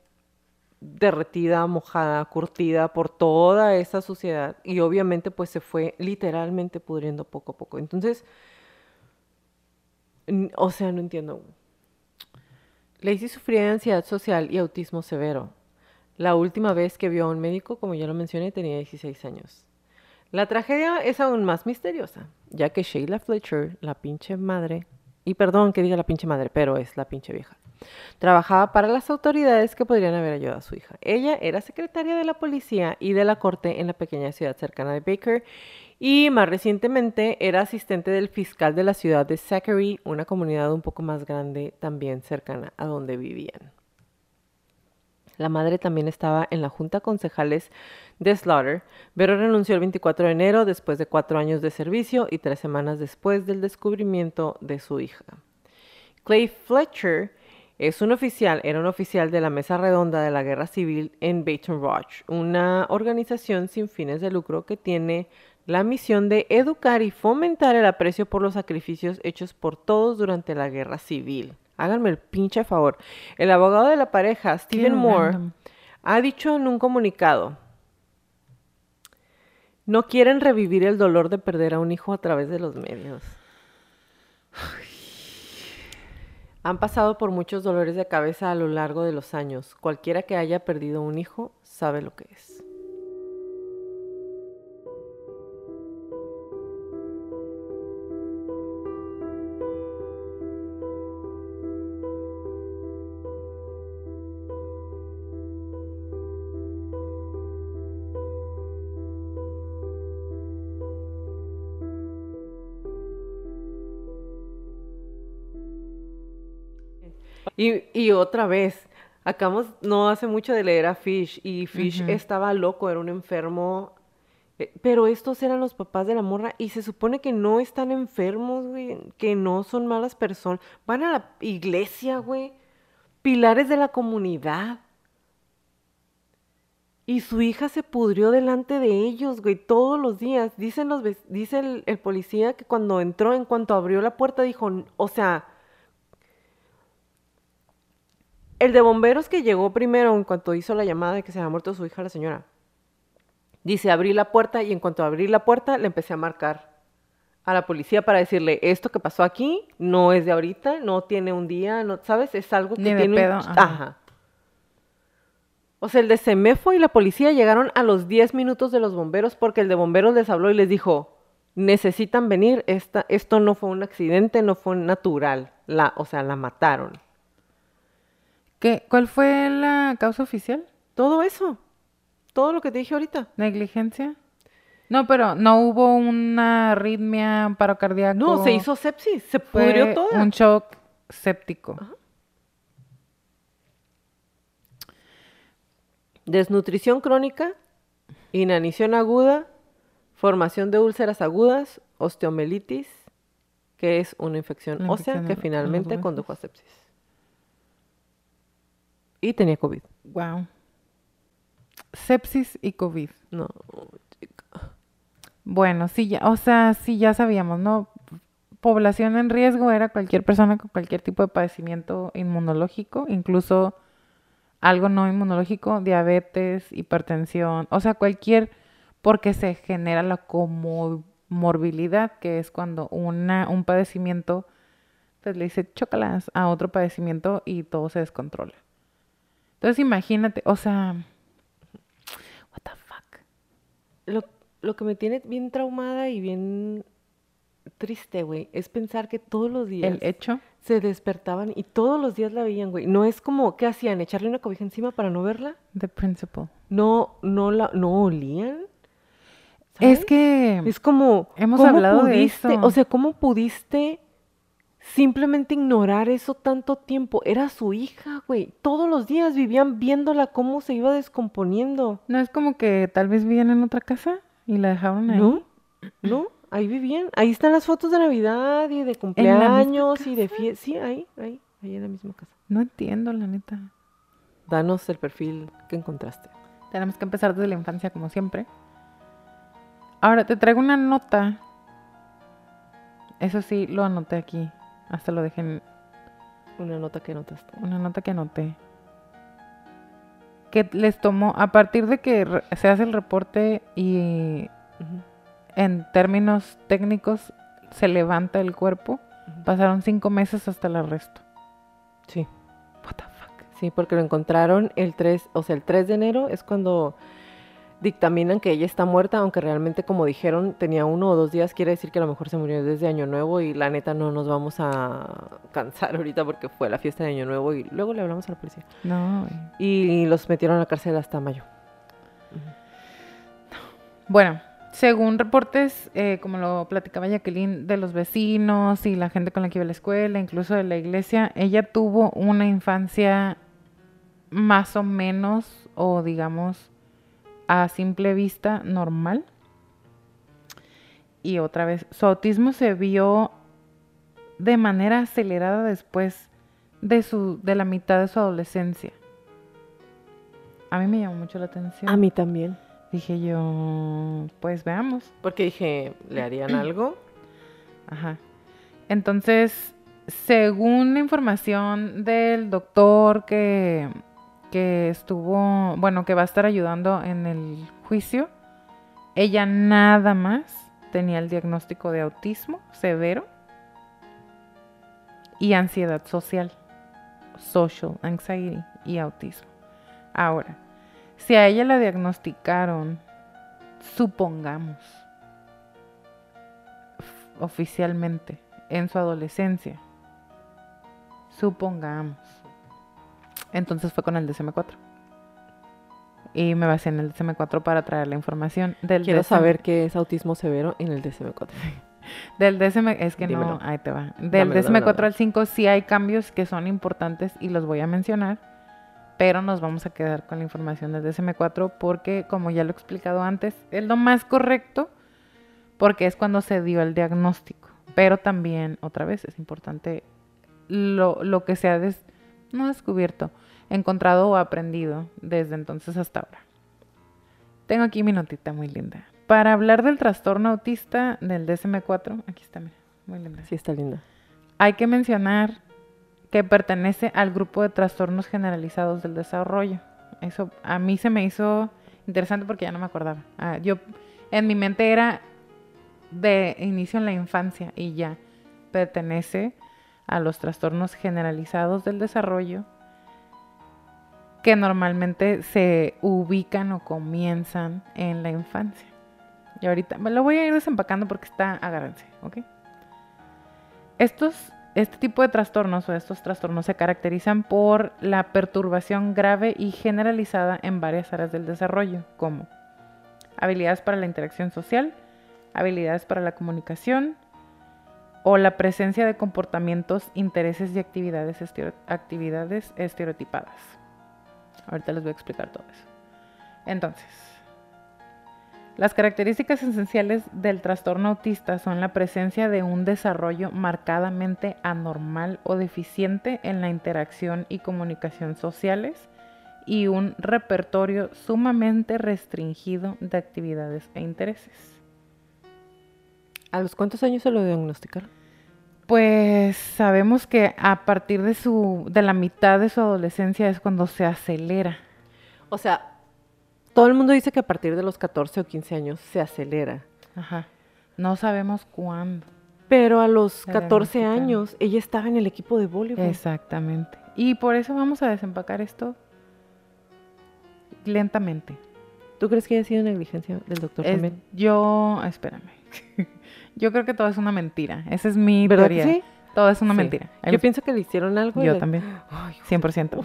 derretida, mojada, curtida por toda esa suciedad y obviamente pues se fue literalmente pudriendo poco a poco. Entonces, o sea, no entiendo. Lacey sufría de ansiedad social y autismo severo. La última vez que vio a un médico, como ya lo mencioné, tenía 16 años. La tragedia es aún más misteriosa, ya que Sheila Fletcher, la pinche madre, y perdón que diga la pinche madre, pero es la pinche vieja, trabajaba para las autoridades que podrían haber ayudado a su hija. Ella era secretaria de la policía y de la corte en la pequeña ciudad cercana de Baker y más recientemente era asistente del fiscal de la ciudad de Zachary, una comunidad un poco más grande también cercana a donde vivían. La madre también estaba en la junta concejales de Slaughter, pero renunció el 24 de enero después de cuatro años de servicio y tres semanas después del descubrimiento de su hija. Clay Fletcher es un oficial, era un oficial de la Mesa Redonda de la Guerra Civil en Baton Rouge, una organización sin fines de lucro que tiene la misión de educar y fomentar el aprecio por los sacrificios hechos por todos durante la Guerra Civil. Háganme el pinche favor. El abogado de la pareja, Stephen Moore, random. ha dicho en un comunicado, no quieren revivir el dolor de perder a un hijo a través de los medios. Han pasado por muchos dolores de cabeza a lo largo de los años. Cualquiera que haya perdido un hijo sabe lo que es. Y, y otra vez, acabamos no hace mucho de leer a Fish y Fish estaba loco, era un enfermo. eh, Pero estos eran los papás de la morra y se supone que no están enfermos, güey, que no son malas personas. Van a la iglesia, güey, pilares de la comunidad. Y su hija se pudrió delante de ellos, güey, todos los días. Dicen los, dice el, el policía que cuando entró, en cuanto abrió la puerta, dijo, "N- o sea, el de bomberos que llegó primero, en cuanto hizo la llamada de que se había muerto su hija, la señora, dice, abrí la puerta y en cuanto abrí la puerta, le empecé a marcar a la policía para decirle, esto que pasó aquí no es de ahorita, no tiene un día, no, ¿sabes? Es algo que Ni tiene un pedo, ajá. ajá. O sea, el de Semefo y la policía llegaron a los 10 minutos de los bomberos porque el de bomberos les habló y les dijo, necesitan venir, esta, esto no fue un accidente, no fue natural, la, o sea, la mataron. ¿Qué, ¿Cuál fue la causa oficial? Todo eso, todo lo que te dije ahorita. ¿Negligencia? No, pero no hubo una arritmia, paro cardíaco. No, se hizo sepsis, se pudrió todo. un shock séptico. Desnutrición crónica, inanición aguda, formación de úlceras agudas, osteomelitis, que es una infección ósea que finalmente condujo a sepsis. Y tenía COVID. Wow. Sepsis y COVID. No, Bueno, sí, ya, o sea, sí, ya sabíamos, ¿no? Población en riesgo era cualquier persona con cualquier tipo de padecimiento inmunológico, incluso algo no inmunológico, diabetes, hipertensión, o sea, cualquier, porque se genera la comorbilidad, que es cuando una, un padecimiento, pues le dice chócalas a otro padecimiento y todo se descontrola. Entonces imagínate, o sea, what the fuck. lo, lo que me tiene bien traumada y bien triste, güey, es pensar que todos los días El hecho. se despertaban y todos los días la veían, güey. No es como, ¿qué hacían? ¿Echarle una cobija encima para no verla? The principle. No, no la, no olían. Es que Es como, Hemos ¿cómo hablado de pudiste, eso. o sea, ¿cómo pudiste simplemente ignorar eso tanto tiempo? Era su hija, güey. Todos los días vivían viéndola cómo se iba descomponiendo. no es como que tal vez vivían en otra casa y la dejaron ahí. ¿No? ¿No? Ahí vivían. Ahí están las fotos de Navidad y de cumpleaños y de fiestas. Sí, ahí, ahí, ahí en la misma casa. No entiendo, la neta. Danos el perfil que encontraste. Tenemos que empezar desde la infancia, como siempre. Ahora te traigo una nota. Eso sí, lo anoté aquí. Hasta lo dejé en Una nota que notaste. una nota que anoté. Que les tomó, a partir de que se hace el reporte y en términos técnicos se levanta el cuerpo, pasaron cinco meses hasta el arresto. Sí. What the fuck. Sí, porque lo encontraron el 3, o sea, el 3 de enero es cuando dictaminan que ella está muerta, aunque realmente como dijeron tenía uno o dos días, quiere decir que a lo mejor se murió desde Año Nuevo y la neta no nos vamos a cansar ahorita porque fue la fiesta de Año Nuevo y luego le hablamos a la policía. No. Y los metieron a la cárcel hasta mayo. Bueno, según reportes, eh, como lo platicaba Jacqueline, de los vecinos y la gente con la que iba a la escuela, incluso de la iglesia, ella tuvo una infancia más o menos, o digamos, a simple vista, normal. Y otra vez, su autismo se vio de manera acelerada después de, su, de la mitad de su adolescencia. A mí me llamó mucho la atención. A mí también. Dije yo, pues veamos. Porque dije, ¿le harían algo? Ajá. Entonces, según la información del doctor que, que estuvo, bueno, que va a estar ayudando en el juicio, ella nada más tenía el diagnóstico de autismo severo y ansiedad social, social anxiety y autismo. Ahora, si a ella la diagnosticaron, supongamos, oficialmente en su adolescencia, supongamos, entonces fue con el DSM-4. Y me basé en el DSM-4 para traer la información del Quiero DSM. saber qué es autismo severo en el DSM-4. Del DSM, es que Dímelo. no, ahí te va. Del Dámelo, DSM4 dámelo, al 5 sí hay cambios que son importantes y los voy a mencionar, pero nos vamos a quedar con la información del DSM4 porque, como ya lo he explicado antes, es lo más correcto porque es cuando se dio el diagnóstico. Pero también, otra vez, es importante lo, lo que se ha des- no descubierto, encontrado o aprendido desde entonces hasta ahora. Tengo aquí mi notita muy linda. Para hablar del trastorno autista del DSM4, aquí está, mira, muy linda. Sí, está linda. Hay que mencionar que pertenece al grupo de trastornos generalizados del desarrollo. Eso a mí se me hizo interesante porque ya no me acordaba. Ah, yo en mi mente era de inicio en la infancia y ya pertenece a los trastornos generalizados del desarrollo que normalmente se ubican o comienzan en la infancia. Y ahorita me lo voy a ir desempacando porque está, agárrense, ¿ok? Estos, este tipo de trastornos o estos trastornos se caracterizan por la perturbación grave y generalizada en varias áreas del desarrollo, como habilidades para la interacción social, habilidades para la comunicación o la presencia de comportamientos, intereses y actividades, estereo- actividades estereotipadas. Ahorita les voy a explicar todo eso. Entonces, las características esenciales del trastorno autista son la presencia de un desarrollo marcadamente anormal o deficiente en la interacción y comunicación sociales y un repertorio sumamente restringido de actividades e intereses. ¿A los cuántos años se lo diagnosticaron? Pues sabemos que a partir de su de la mitad de su adolescencia es cuando se acelera. O sea, todo el mundo dice que a partir de los 14 o 15 años se acelera. Ajá. No sabemos cuándo. Pero a los Se 14 diagnosticaron. años ella estaba en el equipo de voleibol. Exactamente. Y por eso vamos a desempacar esto lentamente. ¿Tú crees que haya sido negligencia del doctor Es- también? yo, espérame. yo creo que todo es una mentira. Esa es mi ¿Verdad que teoría. sí? Todo es una Sí. mentira. Yo pienso que le hicieron algo. yo le- también. Ay, 100%.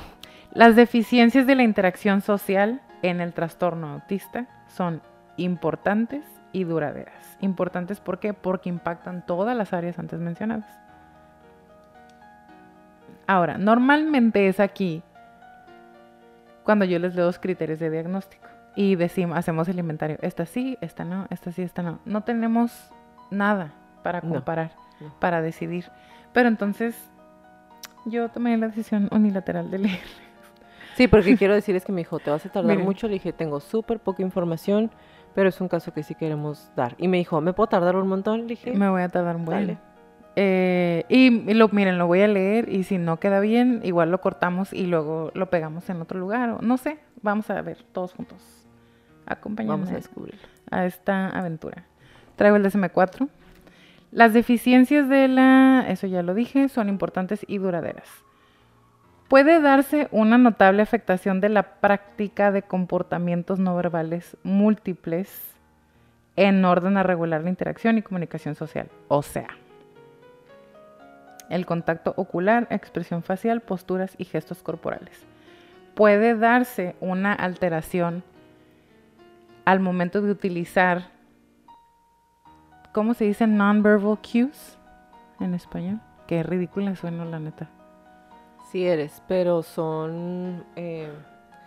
Las deficiencias de la interacción social en el trastorno autista son importantes y duraderas. Importantes ¿por qué? Porque impactan todas las áreas antes mencionadas. Ahora, normalmente es aquí cuando yo les leo los criterios de diagnóstico y decimos, hacemos el inventario. Esta sí, esta no, esta sí, esta no. No tenemos nada para comparar, no. para decidir. Pero entonces yo tomé la decisión unilateral de leer. Sí, porque quiero decir es que me dijo, te vas a tardar Miren. mucho. Le dije, tengo súper poca información, pero es un caso que sí queremos dar. Y me dijo, ¿me puedo tardar un montón? Le dije, Me voy a tardar un buen. Dale. Eh, y lo, miren, lo voy a leer y si no queda bien, igual lo cortamos y luego lo pegamos en otro lugar. O, no sé, vamos a ver todos juntos. Acompáñenme vamos a a esta aventura. Traigo el DSM4. Las deficiencias de la, eso ya lo dije, son importantes y duraderas. Puede darse una notable afectación de la práctica de comportamientos no verbales múltiples en orden a regular la interacción y comunicación social. O sea, el contacto ocular, expresión facial, posturas y gestos corporales. Puede darse una alteración al momento de utilizar, ¿cómo se dice? Non-verbal cues en español. Qué ridícula suena la neta. Sí eres, pero son eh,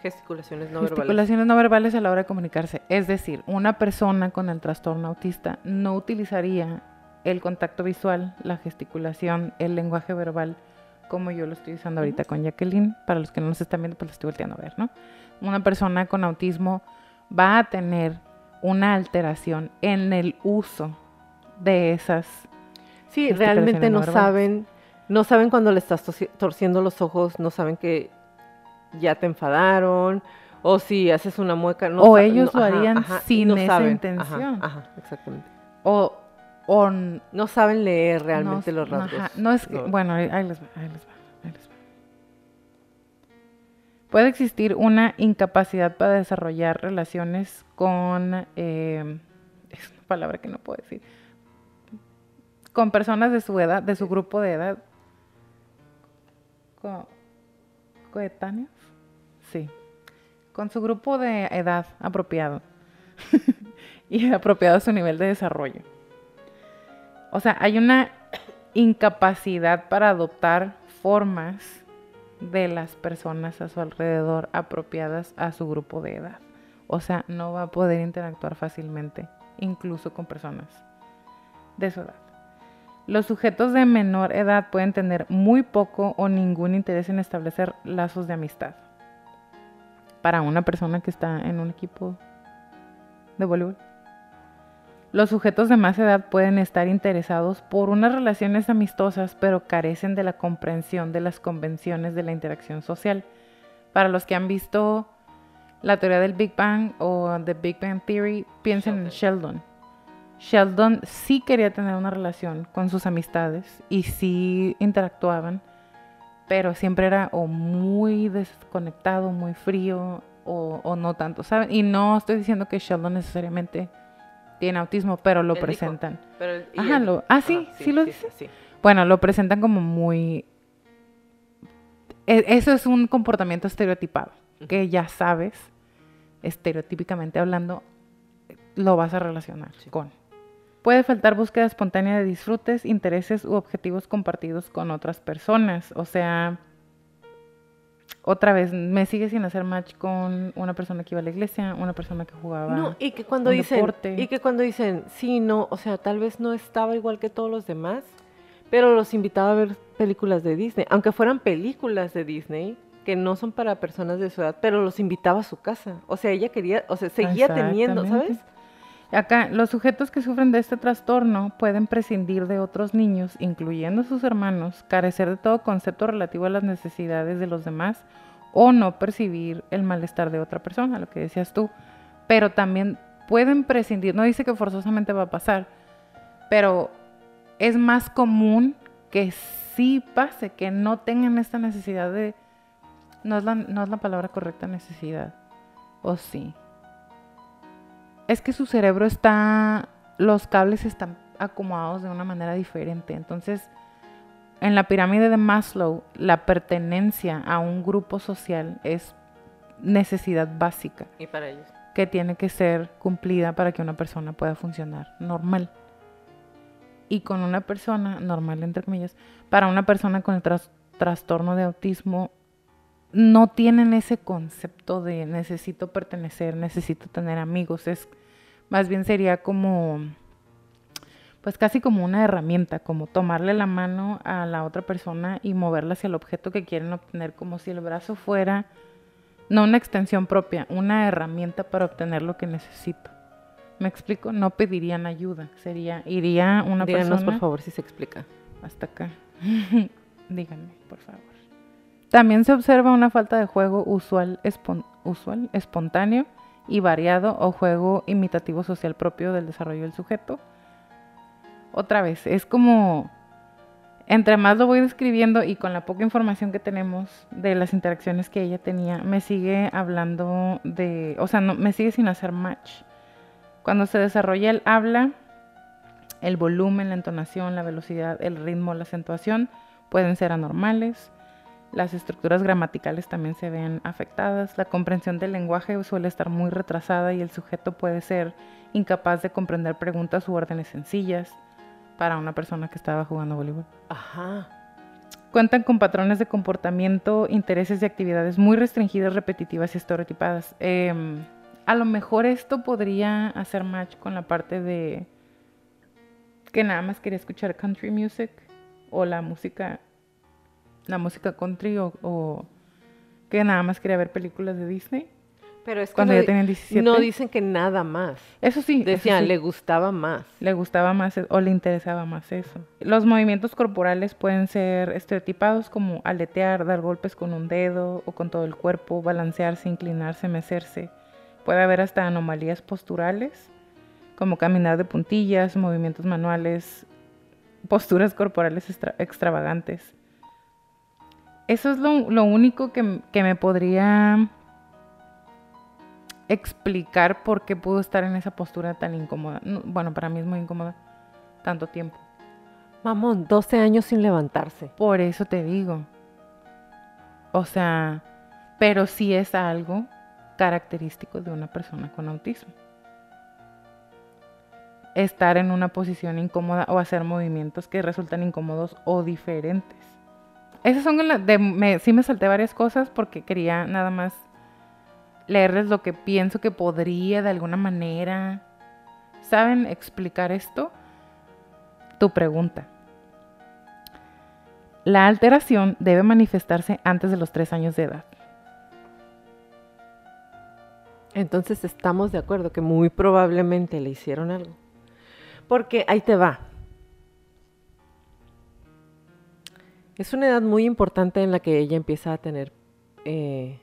gesticulaciones no verbales. Gesticulaciones no verbales a la hora de comunicarse. Es decir, una persona con el trastorno autista no utilizaría el contacto visual, la gesticulación, el lenguaje verbal, como yo lo estoy usando ahorita con Jacqueline. Para los que no nos están viendo, pues lo estoy volteando a ver, ¿no? Una persona con autismo va a tener una alteración en el uso de esas. Sí, gesticulaciones realmente no saben, no saben cuando le estás torci- torciendo los ojos, no saben que ya te enfadaron, o si haces una mueca. No O ellos no- lo harían ajá, sin no esa saben. intención. Ajá, exactamente. O, o No saben leer realmente los rasgos. ajá, no es que, No. bueno, ahí ahí les va, ahí les va, ahí les va. Puede existir una incapacidad para desarrollar relaciones con, eh, es una palabra que no puedo decir, con personas de su edad, de su grupo de edad, co- coetáneos, sí, con su grupo de edad apropiado y apropiado a su nivel de desarrollo. O sea, hay una incapacidad para adoptar formas de las personas a su alrededor apropiadas a su grupo de edad. O sea, no va a poder interactuar fácilmente, incluso con personas de su edad. Los sujetos de menor edad pueden tener muy poco o ningún interés en establecer lazos de amistad. Para una persona que está en un equipo de voleibol. Los sujetos de más edad pueden estar interesados por unas relaciones amistosas, pero carecen de la comprensión de las convenciones de la interacción social. Para los que han visto la teoría del Big Bang o The Big Bang Theory, piensen en Sheldon. Sheldon sí quería tener una relación con sus amistades y sí interactuaban, pero siempre era o muy desconectado, muy frío o, no tanto, ¿saben? Y no estoy diciendo que Sheldon necesariamente tiene autismo, pero lo presentan. Ajá, lo, ah, sí, sí, lo dice. Bueno, lo presentan como muy... E, eso es un comportamiento estereotipado, que ya sabes, estereotípicamente hablando, lo vas a relacionar con. Puede faltar búsqueda espontánea de disfrutes, intereses u objetivos compartidos con otras personas. O sea, otra vez, me sigue sin hacer match con una persona que iba a la iglesia, una persona que jugaba. No, y que cuando dicen, y que cuando dicen, sí, no, o sea, tal vez no estaba igual que todos los demás, pero los invitaba a ver películas de Disney, aunque fueran películas de Disney que no son para personas de su edad, pero los invitaba a su casa. O sea, ella quería, o sea, seguía teniendo, ¿sabes? Acá, los sujetos que sufren de este trastorno pueden prescindir de otros niños, incluyendo sus hermanos, carecer de todo concepto relativo a las necesidades de los demás o no percibir el malestar de otra persona, lo que decías tú. Pero también pueden prescindir, no dice que forzosamente va a pasar, pero es más común que sí pase, que no tengan esta necesidad de... No es la, no es la palabra correcta necesidad, o sí es que su cerebro está, los cables están acomodados de una manera diferente. Entonces, en la pirámide de Maslow, la pertenencia a un grupo social es necesidad básica. Y para ellos. Que tiene que ser cumplida para que una persona pueda funcionar normal. Y con una persona, normal entre comillas, para una persona con el trastorno de autismo, no tienen ese concepto de necesito pertenecer, necesito tener amigos. Es más bien sería como, pues casi como una herramienta, como tomarle la mano a la otra persona y moverla hacia el objeto que quieren obtener, como si el brazo fuera, no una extensión propia, una herramienta para obtener lo que necesito. ¿Me explico? No pedirían ayuda, sería, iría una Díganos, por favor, si se explica. Hasta acá. Díganme, por favor. También se observa una falta de juego usual, usual espontáneo, y variado o juego imitativo social propio del desarrollo del sujeto. Otra vez, es como, entre más lo voy describiendo y con la poca información que tenemos de las interacciones que ella tenía, me sigue hablando de, o sea, no, me sigue sin hacer match. Cuando se desarrolla el habla, el volumen, la entonación, la velocidad, el ritmo, la acentuación pueden ser anormales las estructuras gramaticales también se ven afectadas, la comprensión del lenguaje suele estar muy retrasada y el sujeto puede ser incapaz de comprender preguntas u órdenes sencillas para una persona que estaba jugando voleibol. Ajá. Cuentan con patrones de comportamiento, intereses y actividades muy restringidas, repetitivas y estereotipadas. Em, a lo mejor esto podría hacer match con la parte de que nada más quería escuchar country music o la música la música country o, que nada más quería ver películas de Disney. Pero es que cuando no, ya tenían 17. No dicen que nada más. Eso sí. Decían, le gustaba más. Le gustaba más o le interesaba más eso. Los movimientos corporales pueden ser estereotipados como aletear, dar golpes con un dedo o con todo el cuerpo, balancearse, inclinarse, mecerse. Puede haber hasta anomalías posturales, como caminar de puntillas, movimientos manuales, posturas corporales extravagantes. Eso es lo, único que, me podría explicar por qué pudo estar en esa postura tan incómoda. bueno, para mí es muy incómoda tanto tiempo. Mamón, 12 años sin levantarse. Por eso te digo. O sea, pero sí es algo característico de una persona con autismo. estar en una posición incómoda o hacer movimientos que resultan incómodos o diferentes. Esas son las de me, sí me salté varias cosas porque quería nada más leerles lo que pienso que podría de alguna manera, ¿saben explicar esto? Tu pregunta. La alteración debe manifestarse antes de los tres años de edad. Entonces estamos de acuerdo que muy probablemente le hicieron algo. Porque ahí te va. Es una edad muy importante en la que ella empieza a tener, eh,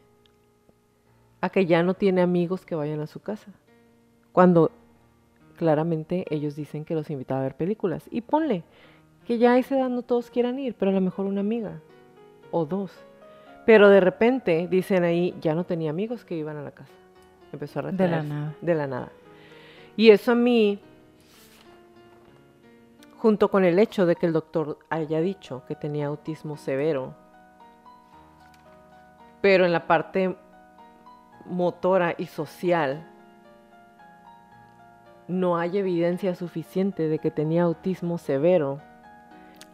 a que ya no tiene amigos que vayan a su casa. Cuando claramente ellos dicen que los invitaba a ver películas. Y ponle que ya a esa edad no todos quieran ir, pero a lo mejor una amiga o dos. Pero de repente dicen ahí, ya no tenía amigos que iban a la casa. Empezó a De la nada. De la nada. Y eso a mí junto con el hecho de que el doctor haya dicho que tenía autismo severo, pero en la parte motora y social no hay evidencia suficiente de que tenía autismo severo.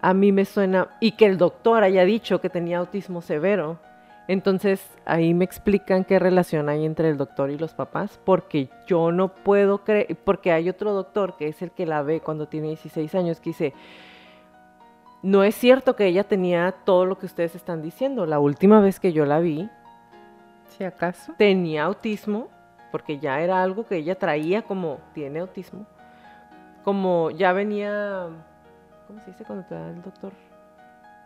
A mí me suena, y que el doctor haya dicho que tenía autismo severo, entonces ahí me explican qué relación hay entre el doctor y los papás, porque yo no puedo creer, porque hay otro doctor que es el que la ve cuando tiene 16 años, que dice, no es cierto que ella tenía todo lo que ustedes están diciendo. La última vez que yo la vi, si acaso, tenía autismo, porque ya era algo que ella traía como, tiene autismo, como ya venía, ¿cómo se dice cuando te da el doctor?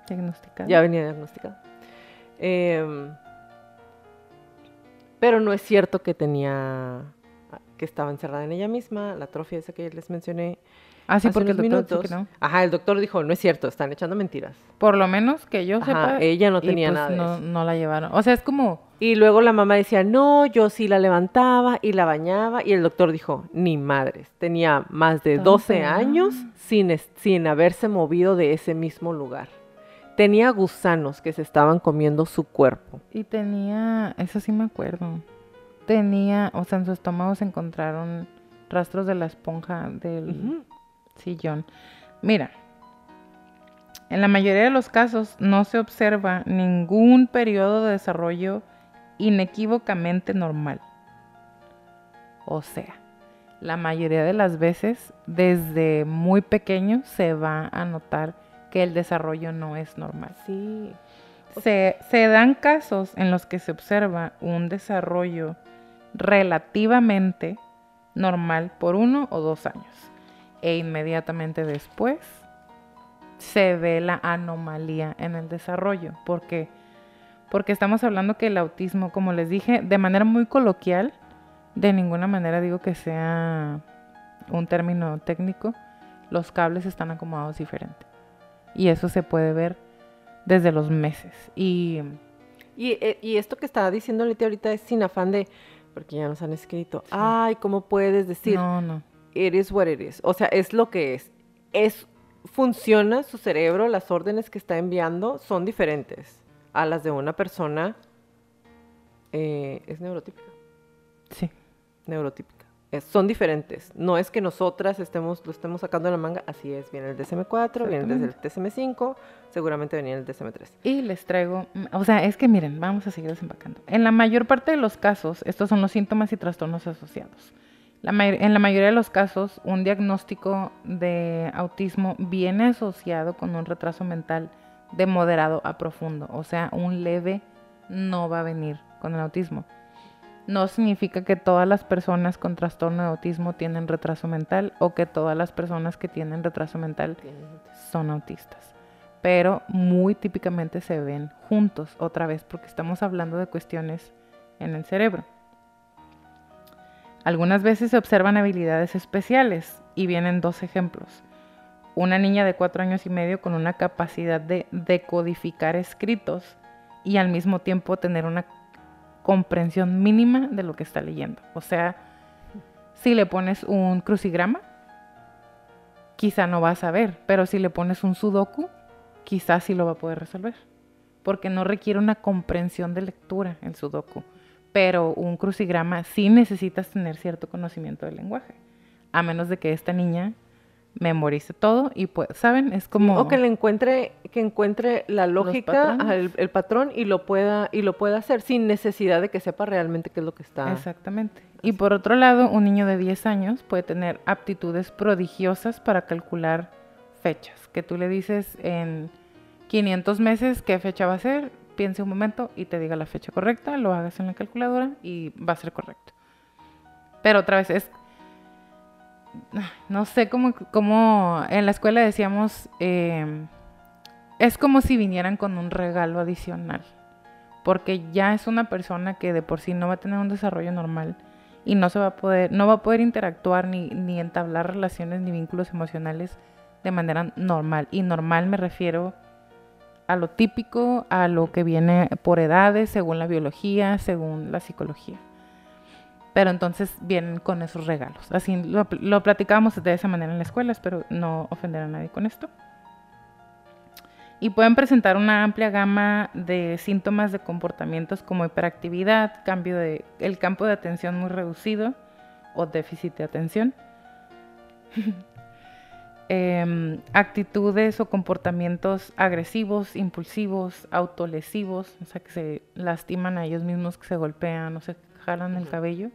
Diagnosticado. Ya venía diagnosticado. Em, pero no es cierto que tenía, que estaba encerrada en ella misma, la atrofia esa que les mencioné. Ah, sí, hace porque el doctor minutos. dice que no. Ajá, el doctor dijo, no es cierto, están echando mentiras. Por lo menos que yo Ajá, sepa. ella no y tenía pues nada de no, eso. no la llevaron. O sea, es como, Y luego la mamá decía, no, yo sí la levantaba y la bañaba. Y el doctor dijo, ni madres. Tenía más de 12 Entonces, años sin, sin haberse movido de ese mismo lugar. Tenía gusanos que se estaban comiendo su cuerpo. y tenía, eso sí me acuerdo. Tenía, o sea, en su estómago se encontraron rastros de la esponja del sillón. Mira, en la mayoría de los casos no se observa ningún periodo de desarrollo inequívocamente normal. O sea, la mayoría de las veces, desde muy pequeño, se va a notar que el desarrollo no es normal. Sí. Se, se dan casos en los que se observa un desarrollo relativamente normal por uno o dos años. E inmediatamente después se ve la anomalía en el desarrollo. ¿Por qué? Porque estamos hablando que el autismo, como les dije, de manera muy coloquial, de ninguna manera digo que sea un término técnico, los cables están acomodados diferente. Y eso se puede ver desde los meses. Y Y, eh, y esto que estaba diciendo Leti ahorita es sin afán de, porque ya nos han escrito, ay, ¿cómo puedes decir? no, no. It is what it is. O sea, es lo que es. Es, funciona su cerebro, las órdenes que está enviando son diferentes a las de una persona. eh, es neurotípica. Sí. Neurotípica. Es- son diferentes. No es que nosotras estemos, lo estemos sacando de la manga. Así es. Viene el DSM4, viene el DSM5, seguramente venía el DSM3. Y les traigo, mm, o sea, es que miren, vamos a seguir desempacando. En la mayor parte de los casos, estos son los síntomas y trastornos asociados. La en la mayoría de los casos, un diagnóstico de autismo viene asociado con un retraso mental de moderado a profundo. O sea, un leve no va a venir con el autismo. No significa que todas las personas con trastorno de autismo tienen retraso mental o que todas las personas que tienen retraso mental son autistas. Pero muy típicamente se ven juntos otra vez porque estamos hablando de cuestiones en el cerebro. Algunas veces se observan habilidades especiales y vienen dos ejemplos. Una niña de cuatro años y medio con una capacidad de decodificar escritos y al mismo tiempo tener una comprensión mínima de lo que está leyendo. O sea, si le pones un crucigrama, quizá no va a saber, pero si le pones un sudoku, quizás sí lo va a poder resolver. Porque no requiere una comprensión de lectura el sudoku. Pero un crucigrama sí necesitas tener cierto conocimiento del lenguaje. a menos de que esta niña memorice todo y pues, ¿saben? Es como... O que le encuentre, que encuentre la lógica, el, el patrón y lo pueda, y lo pueda hacer sin necesidad de que sepa realmente qué es lo que está. Exactamente. Y por otro lado, un niño de 10 años puede tener aptitudes prodigiosas para calcular fechas. Que tú le dices en 500 meses qué fecha va a ser, piense un momento y te diga la fecha correcta, lo hagas en la calculadora y va a ser correcto. Pero otra vez es no sé cómo, cómo en la escuela decíamos, eh, es como si vinieran con un regalo adicional, porque ya es una persona que de por sí no va a tener un desarrollo normal y no se va a poder, no va a poder interactuar ni, ni entablar relaciones ni vínculos emocionales de manera normal. Y normal me refiero a lo típico, a lo que viene por edades, según la biología, según la psicología. Pero entonces vienen con esos regalos. Así lo, lo platicábamos de esa manera en la escuela, espero no ofender a nadie con esto. Y pueden presentar una amplia gama de síntomas de comportamientos como hiperactividad, cambio de el campo de atención muy reducido o déficit de atención. Em, actitudes o comportamientos agresivos, impulsivos, autolesivos, o sea, que se lastiman a ellos mismos, que se golpean o se jalan el cabello.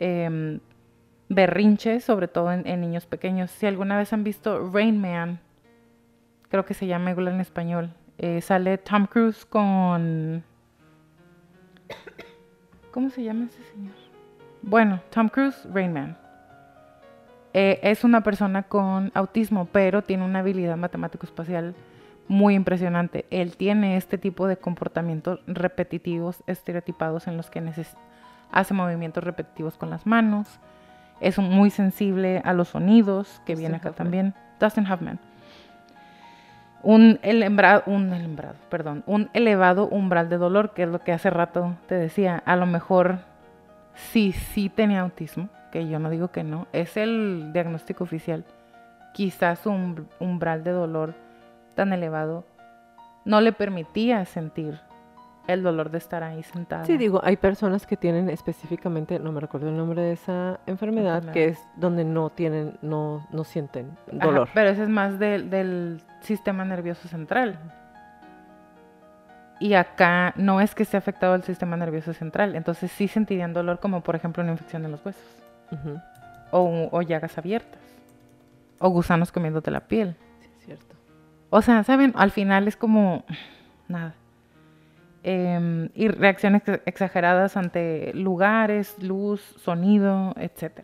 Em, berrinches, sobre todo en, en, niños pequeños. Si alguna vez han visto Rain Man, creo que se llama igual en español, eh, sale Tom Cruise con... ¿Cómo se llama ese señor? Bueno, Tom Cruise, Rain Man. Eh, es una persona con autismo, pero tiene una habilidad matemático-espacial muy impresionante. Él tiene este tipo de comportamientos repetitivos, estereotipados, en los que hace movimientos repetitivos con las manos. Es muy sensible a los sonidos, que viene acá también. Dustin Hoffman. Un, un, elembrado, perdón, un elevado umbral de dolor, que es lo que hace rato te decía. A lo mejor sí, sí tenía autismo, que yo no digo que no, es el diagnóstico oficial. Quizás un umbral de dolor tan elevado no le permitía sentir el dolor de estar ahí sentado. Sí, digo, hay personas que tienen específicamente, no me recuerdo el nombre de esa enfermedad, enfermedad. que es donde no tienen, no, no sienten dolor. Ajá, pero ese es más de, del sistema nervioso central. Y acá no es que esté afectado el sistema nervioso central, entonces sí sentirían dolor como por ejemplo una infección en los huesos. Uh -huh. o, o, llagas abiertas. O gusanos comiéndote la piel. Sí, es cierto. O sea, ¿saben? Al final es como nada. Eh, y reacciones exageradas ante lugares, luz, sonido, etc.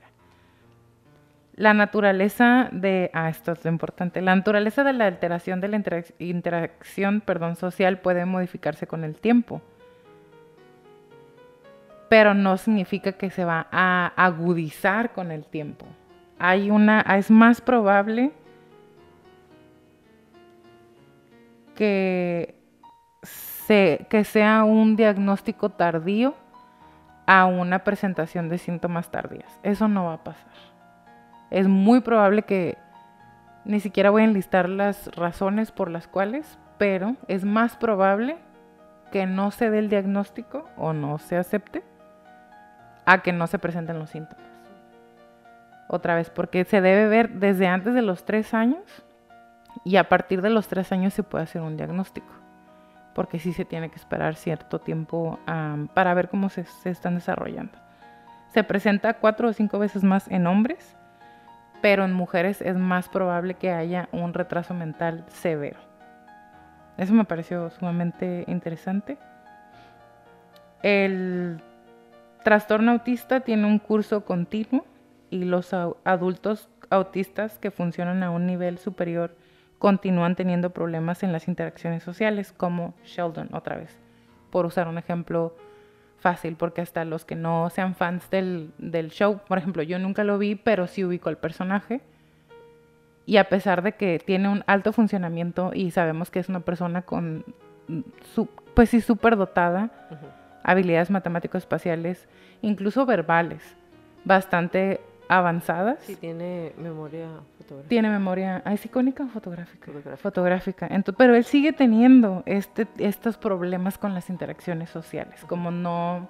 La naturaleza de, ah, esto es lo importante, la naturaleza de la alteración de la interac interacción perdón, social puede modificarse con el tiempo, pero no significa que se va a agudizar con el tiempo. Hay una, es más probable que que sea un diagnóstico tardío a una presentación de síntomas tardías. Eso no va a pasar. Es muy probable que ni siquiera voy a enlistar las razones por las cuales, pero es más probable que no se dé el diagnóstico o no se acepte a que no se presenten los síntomas. Otra vez, porque se debe ver desde antes de los tres años y a partir de los tres años se puede hacer un diagnóstico porque sí se tiene que esperar cierto tiempo para ver cómo se, están desarrollando. Se presenta cuatro o cinco veces más en hombres, pero en mujeres es más probable que haya un retraso mental severo. Eso me pareció sumamente interesante. El trastorno autista tiene un curso continuo y los adultos autistas que funcionan a un nivel superior continúan teniendo problemas en las interacciones sociales, como Sheldon otra vez, por usar un ejemplo fácil, porque hasta los que no sean fans del, del show, por ejemplo, yo nunca lo vi, pero sí ubico el personaje. Y a pesar de que tiene un alto funcionamiento y sabemos que es una persona con, su, pues sí, súper dotada, uh -huh. habilidades matemáticos espaciales, incluso verbales, bastante avanzadas. Sí, tiene memoria fotográfica. Tiene memoria, ¿es icónica o fotográfica? Fotográfica. fotográfica. Entonces, pero él sigue teniendo este, estos problemas con las interacciones sociales, como no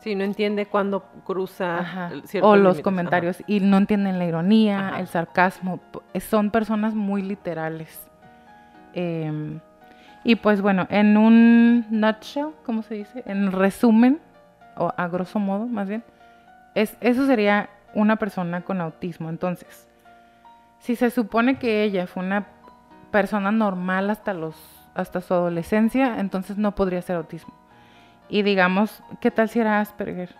Sí, no entiende cuándo cruza o los ajá. comentarios y no entienden la ironía, Ajá. el sarcasmo. p- Son personas muy literales. Em, y pues bueno, en un nutshell, ¿cómo se dice? En resumen, o a grosso modo más bien, es, eso sería una persona con autismo. Entonces, si se supone que ella fue una persona normal hasta los hasta su adolescencia, entonces no podría ser autismo. Y digamos, ¿qué tal si era Asperger?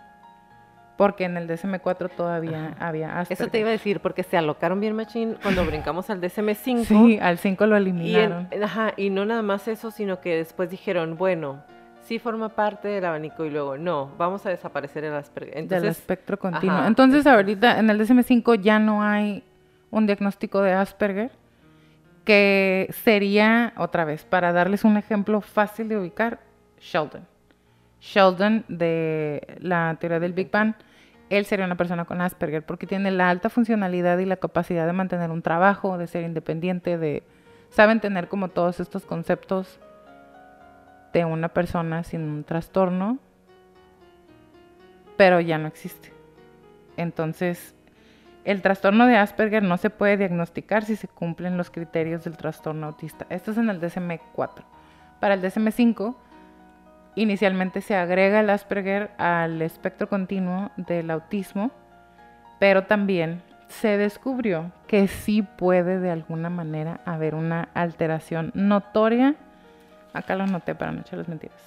Porque en el DSM-4 todavía había Asperger. Eso te iba a decir, porque se alocaron bien machín cuando brincamos al DSM-5. Sí, al 5 lo y, eliminaron. en- ajá, y no nada más eso, sino que después dijeron, bueno, sí forma parte del abanico y luego, no, vamos a desaparecer el Asperger. del Entonces, espectro continuo. ajá, Entonces, ahorita en el DSM-5 ya no hay un diagnóstico de Asperger, que sería, otra vez, para darles un ejemplo fácil de ubicar, Sheldon. Sheldon de la teoría del Big Bang, él sería una persona con Asperger porque tiene la alta funcionalidad y la capacidad de mantener un trabajo, de ser independiente, de saben tener como todos estos conceptos de una persona sin un trastorno, pero ya no existe. Entonces, el trastorno de Asperger no se puede diagnosticar si se cumplen los criterios del trastorno autista. Esto es en el DSM-4. Para el DSM-5, inicialmente se agrega el Asperger al espectro continuo del autismo, pero también se descubrió que sí puede de alguna manera haber una alteración notoria. Acá lo anoté para no echarles mentiras.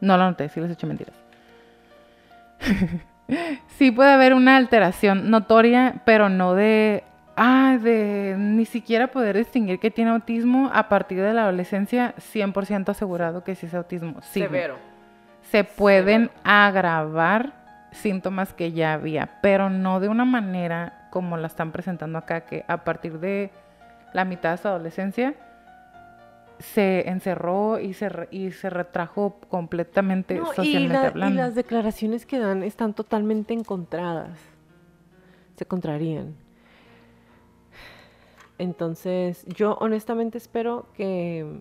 No lo anoté, sí les eché mentiras. sí puede haber una alteración notoria, pero no de, ah, de ni siquiera poder distinguir que tiene autismo a partir de la adolescencia, 100% asegurado que sí es autismo. Sí, severo. se pueden Severo. agravar síntomas que ya había, pero no de una manera como la están presentando acá, que a partir de la mitad de su adolescencia se encerró y se, re- y se retrajo completamente No, y, socialmente la- y hablando. las declaraciones que dan están totalmente encontradas. Se contrarían. Entonces, yo honestamente espero que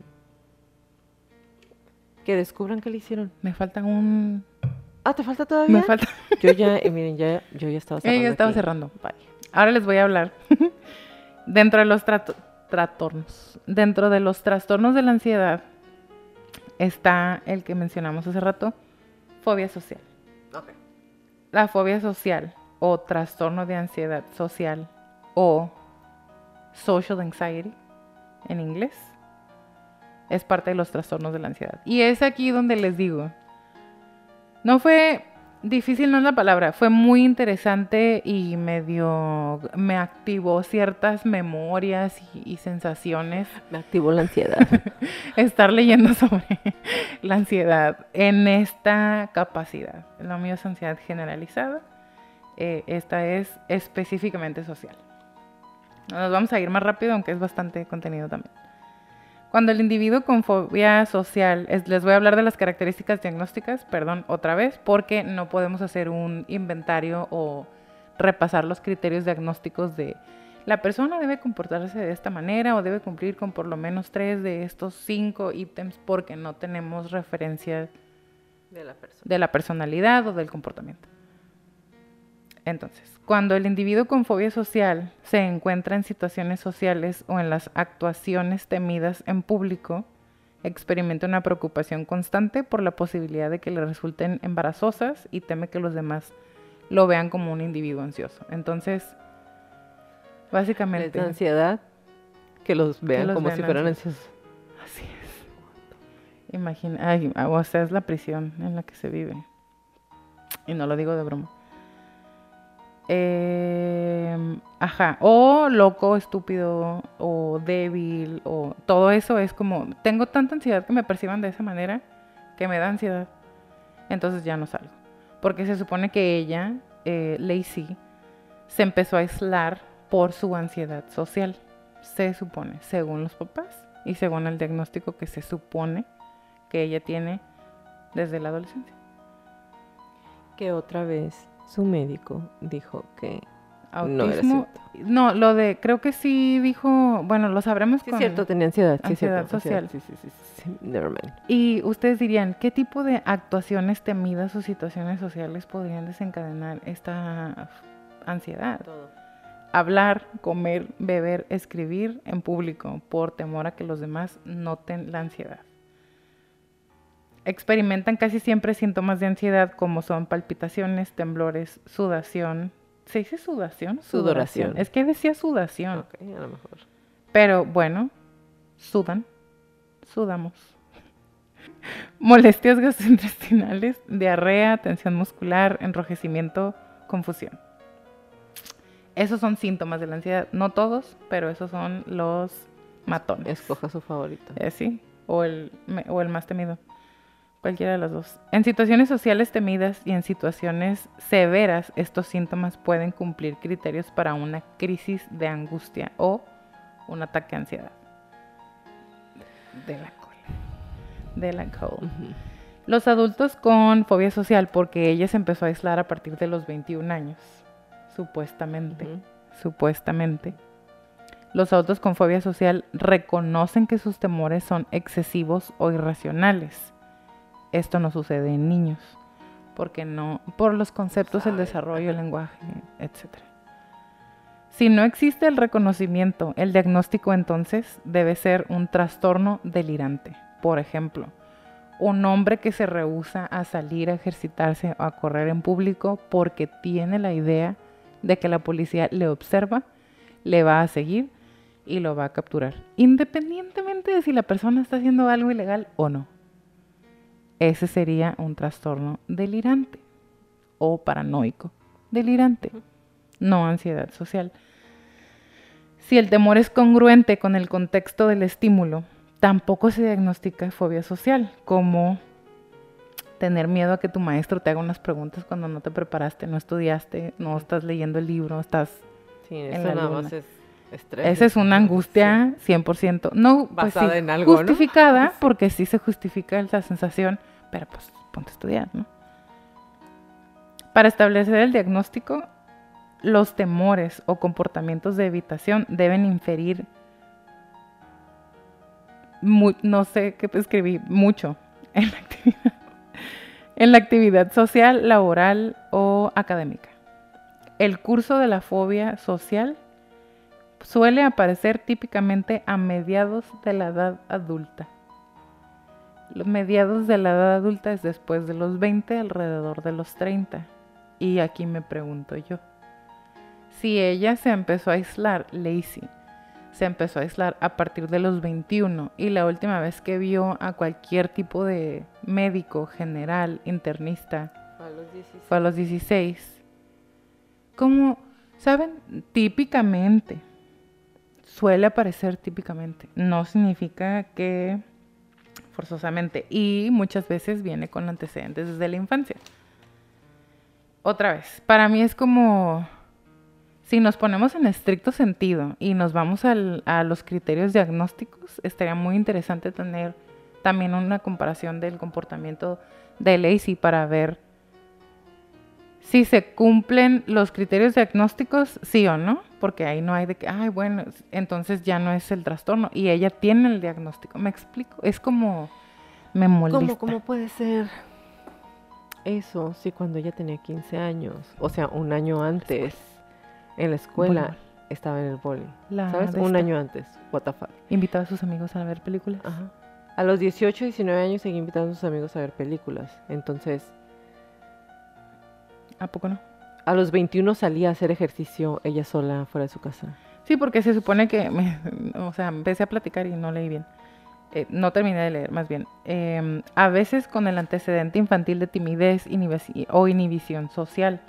que descubran qué le hicieron. Me faltan un... Ah, ¿te falta todavía? Me falta... Yo ya, eh, miren, ya, yo ya estaba cerrando. ya estaba aquí. cerrando. Bye. Ahora les voy a hablar. Dentro de los trastornos. Dentro de los trastornos de la ansiedad está el que mencionamos hace rato, fobia social. Ok. La fobia social o trastorno de ansiedad social o social anxiety en inglés es parte de los trastornos de la ansiedad. Y es aquí donde les digo, no fue difícil, no es la palabra, fue muy interesante y medio me activó ciertas memorias y, y sensaciones Me activó la ansiedad. estar leyendo sobre la ansiedad en esta capacidad. Lo mío es ansiedad generalizada. eh, esta es específicamente social. Nos vamos a ir más rápido, aunque es bastante contenido también. Cuando el individuo con fobia social, es- les voy a hablar de las características diagnósticas, perdón, otra vez, porque no podemos hacer un inventario o repasar los criterios diagnósticos de la persona debe comportarse de esta manera o debe cumplir con por lo menos tres de estos cinco ítems porque no tenemos referencia De la persona. de la personalidad o del comportamiento. Entonces, cuando el individuo con fobia social se encuentra en situaciones sociales o en las actuaciones temidas en público, experimenta una preocupación constante por la posibilidad de que le resulten embarazosas y teme que los demás lo vean como un individuo ansioso. Entonces, básicamente... da ansiedad que los vean los como vean si fueran ansiosos. ansiosos. Así es. Imagina, ay, o sea, es la prisión en la que se vive. Y no lo digo de broma. Eh, ajá, o loco, estúpido, o débil, o todo eso es como, tengo tanta ansiedad que me perciban de esa manera que me da ansiedad. Entonces ya no salgo. Porque se supone que ella, eh, Lacey, se empezó a aislar por su ansiedad social. Se supone, según los papás y según el diagnóstico que se supone que ella tiene desde la adolescencia. Que otra vez su médico dijo que No era autismo. No, lo de, creo que sí dijo, bueno, lo sabremos Sí, es con... cierto, tenía ansiedad. Sí, es ansiedad cierto, ansiedad, social. Sí, sí, sí. Never mind. Y ustedes dirían, ¿qué tipo de actuaciones temidas o situaciones sociales podrían desencadenar esta ansiedad? Todo. Hablar, comer, beber, escribir en público por temor a que los demás noten la ansiedad. Experimentan casi siempre síntomas de ansiedad como son palpitaciones, temblores, sudación. ¿Se dice sudación? Sudoración. Es que decía sudación. Ok, a lo mejor. Pero bueno, sudan, sudamos. Molestias gastrointestinales, diarrea, tensión muscular, enrojecimiento, confusión. Esos son síntomas de la ansiedad. No todos, pero esos son los matones. Escoja su favorito. Eh, sí, o el, o el más temido. Cualquiera de las dos. En situaciones sociales temidas y en situaciones severas, estos síntomas pueden cumplir criterios para una crisis de angustia o un ataque de ansiedad. De la cola. De la cola. Los adultos con fobia social, porque ella se empezó a aislar a partir de los 21 años, supuestamente supuestamente. Los adultos con fobia social reconocen que sus temores son excesivos o irracionales. Esto no sucede en niños, porque no, por los conceptos, el desarrollo, el lenguaje, etc. Si no existe el reconocimiento, el diagnóstico entonces debe ser un trastorno delirante. Por ejemplo, un hombre que se rehúsa a salir a ejercitarse o a correr en público porque tiene la idea de que la policía le observa, le va a seguir y lo va a capturar, independientemente de si la persona está haciendo algo ilegal o no. Ese sería un trastorno delirante o paranoico. Delirante, no ansiedad social. Si el temor es congruente con el contexto del estímulo, tampoco se diagnostica fobia social, como tener miedo a que tu maestro te haga unas preguntas cuando no te preparaste, no estudiaste, no estás leyendo el libro, estás... Sí, En eso la nada luna. más es estrés. Esa es una angustia 100%. No, pues Basada sí, en algo, ¿no? justificada, porque sí se justifica esa sensación, pero pues ponte a estudiar, ¿no? Para establecer el diagnóstico, los temores o comportamientos de evitación deben inferir, no sé qué escribí, mucho en la actividad, en la actividad social, laboral o académica. El curso de la fobia social suele aparecer típicamente a mediados de la edad adulta. Los mediados de la edad adulta es después de los 20, alrededor de los 30. Y aquí me pregunto yo, si ella se empezó a aislar, Lacey, se empezó a aislar a partir de los 21 y la última vez que vio a cualquier tipo de médico, general, internista, A los 16. fue a los 16. Como, ¿saben? Típicamente. Suele aparecer típicamente. No significa que forzosamente. Y muchas veces viene con antecedentes desde la infancia. Otra vez, para mí es como, si nos ponemos en estricto sentido y nos vamos a los criterios diagnósticos, estaría muy interesante tener también una comparación del comportamiento de Lacey para ver si se cumplen los criterios diagnósticos, sí o no, porque ahí no hay de que, ay, bueno, entonces ya no es el trastorno y ella tiene el diagnóstico. ¿Me explico? Es como me molesta. ¿Cómo, ¿Cómo puede ser eso si cuando ella tenía 15 años, o sea, un año antes, en la escuela, estaba en el boli? La ¿Sabes? Un año antes. What the fuck. Invitaba a sus amigos a ver películas. Ajá. A los 18, 19 años seguí invitando a sus amigos a ver películas. Entonces, ¿A poco no? A los 21 salía a hacer ejercicio ella sola fuera de su casa. Sí, porque se supone que, me- o sea, empecé a platicar y no leí bien. Eh, no terminé de leer, más bien. Em, a veces con el antecedente infantil de timidez o inhibición social.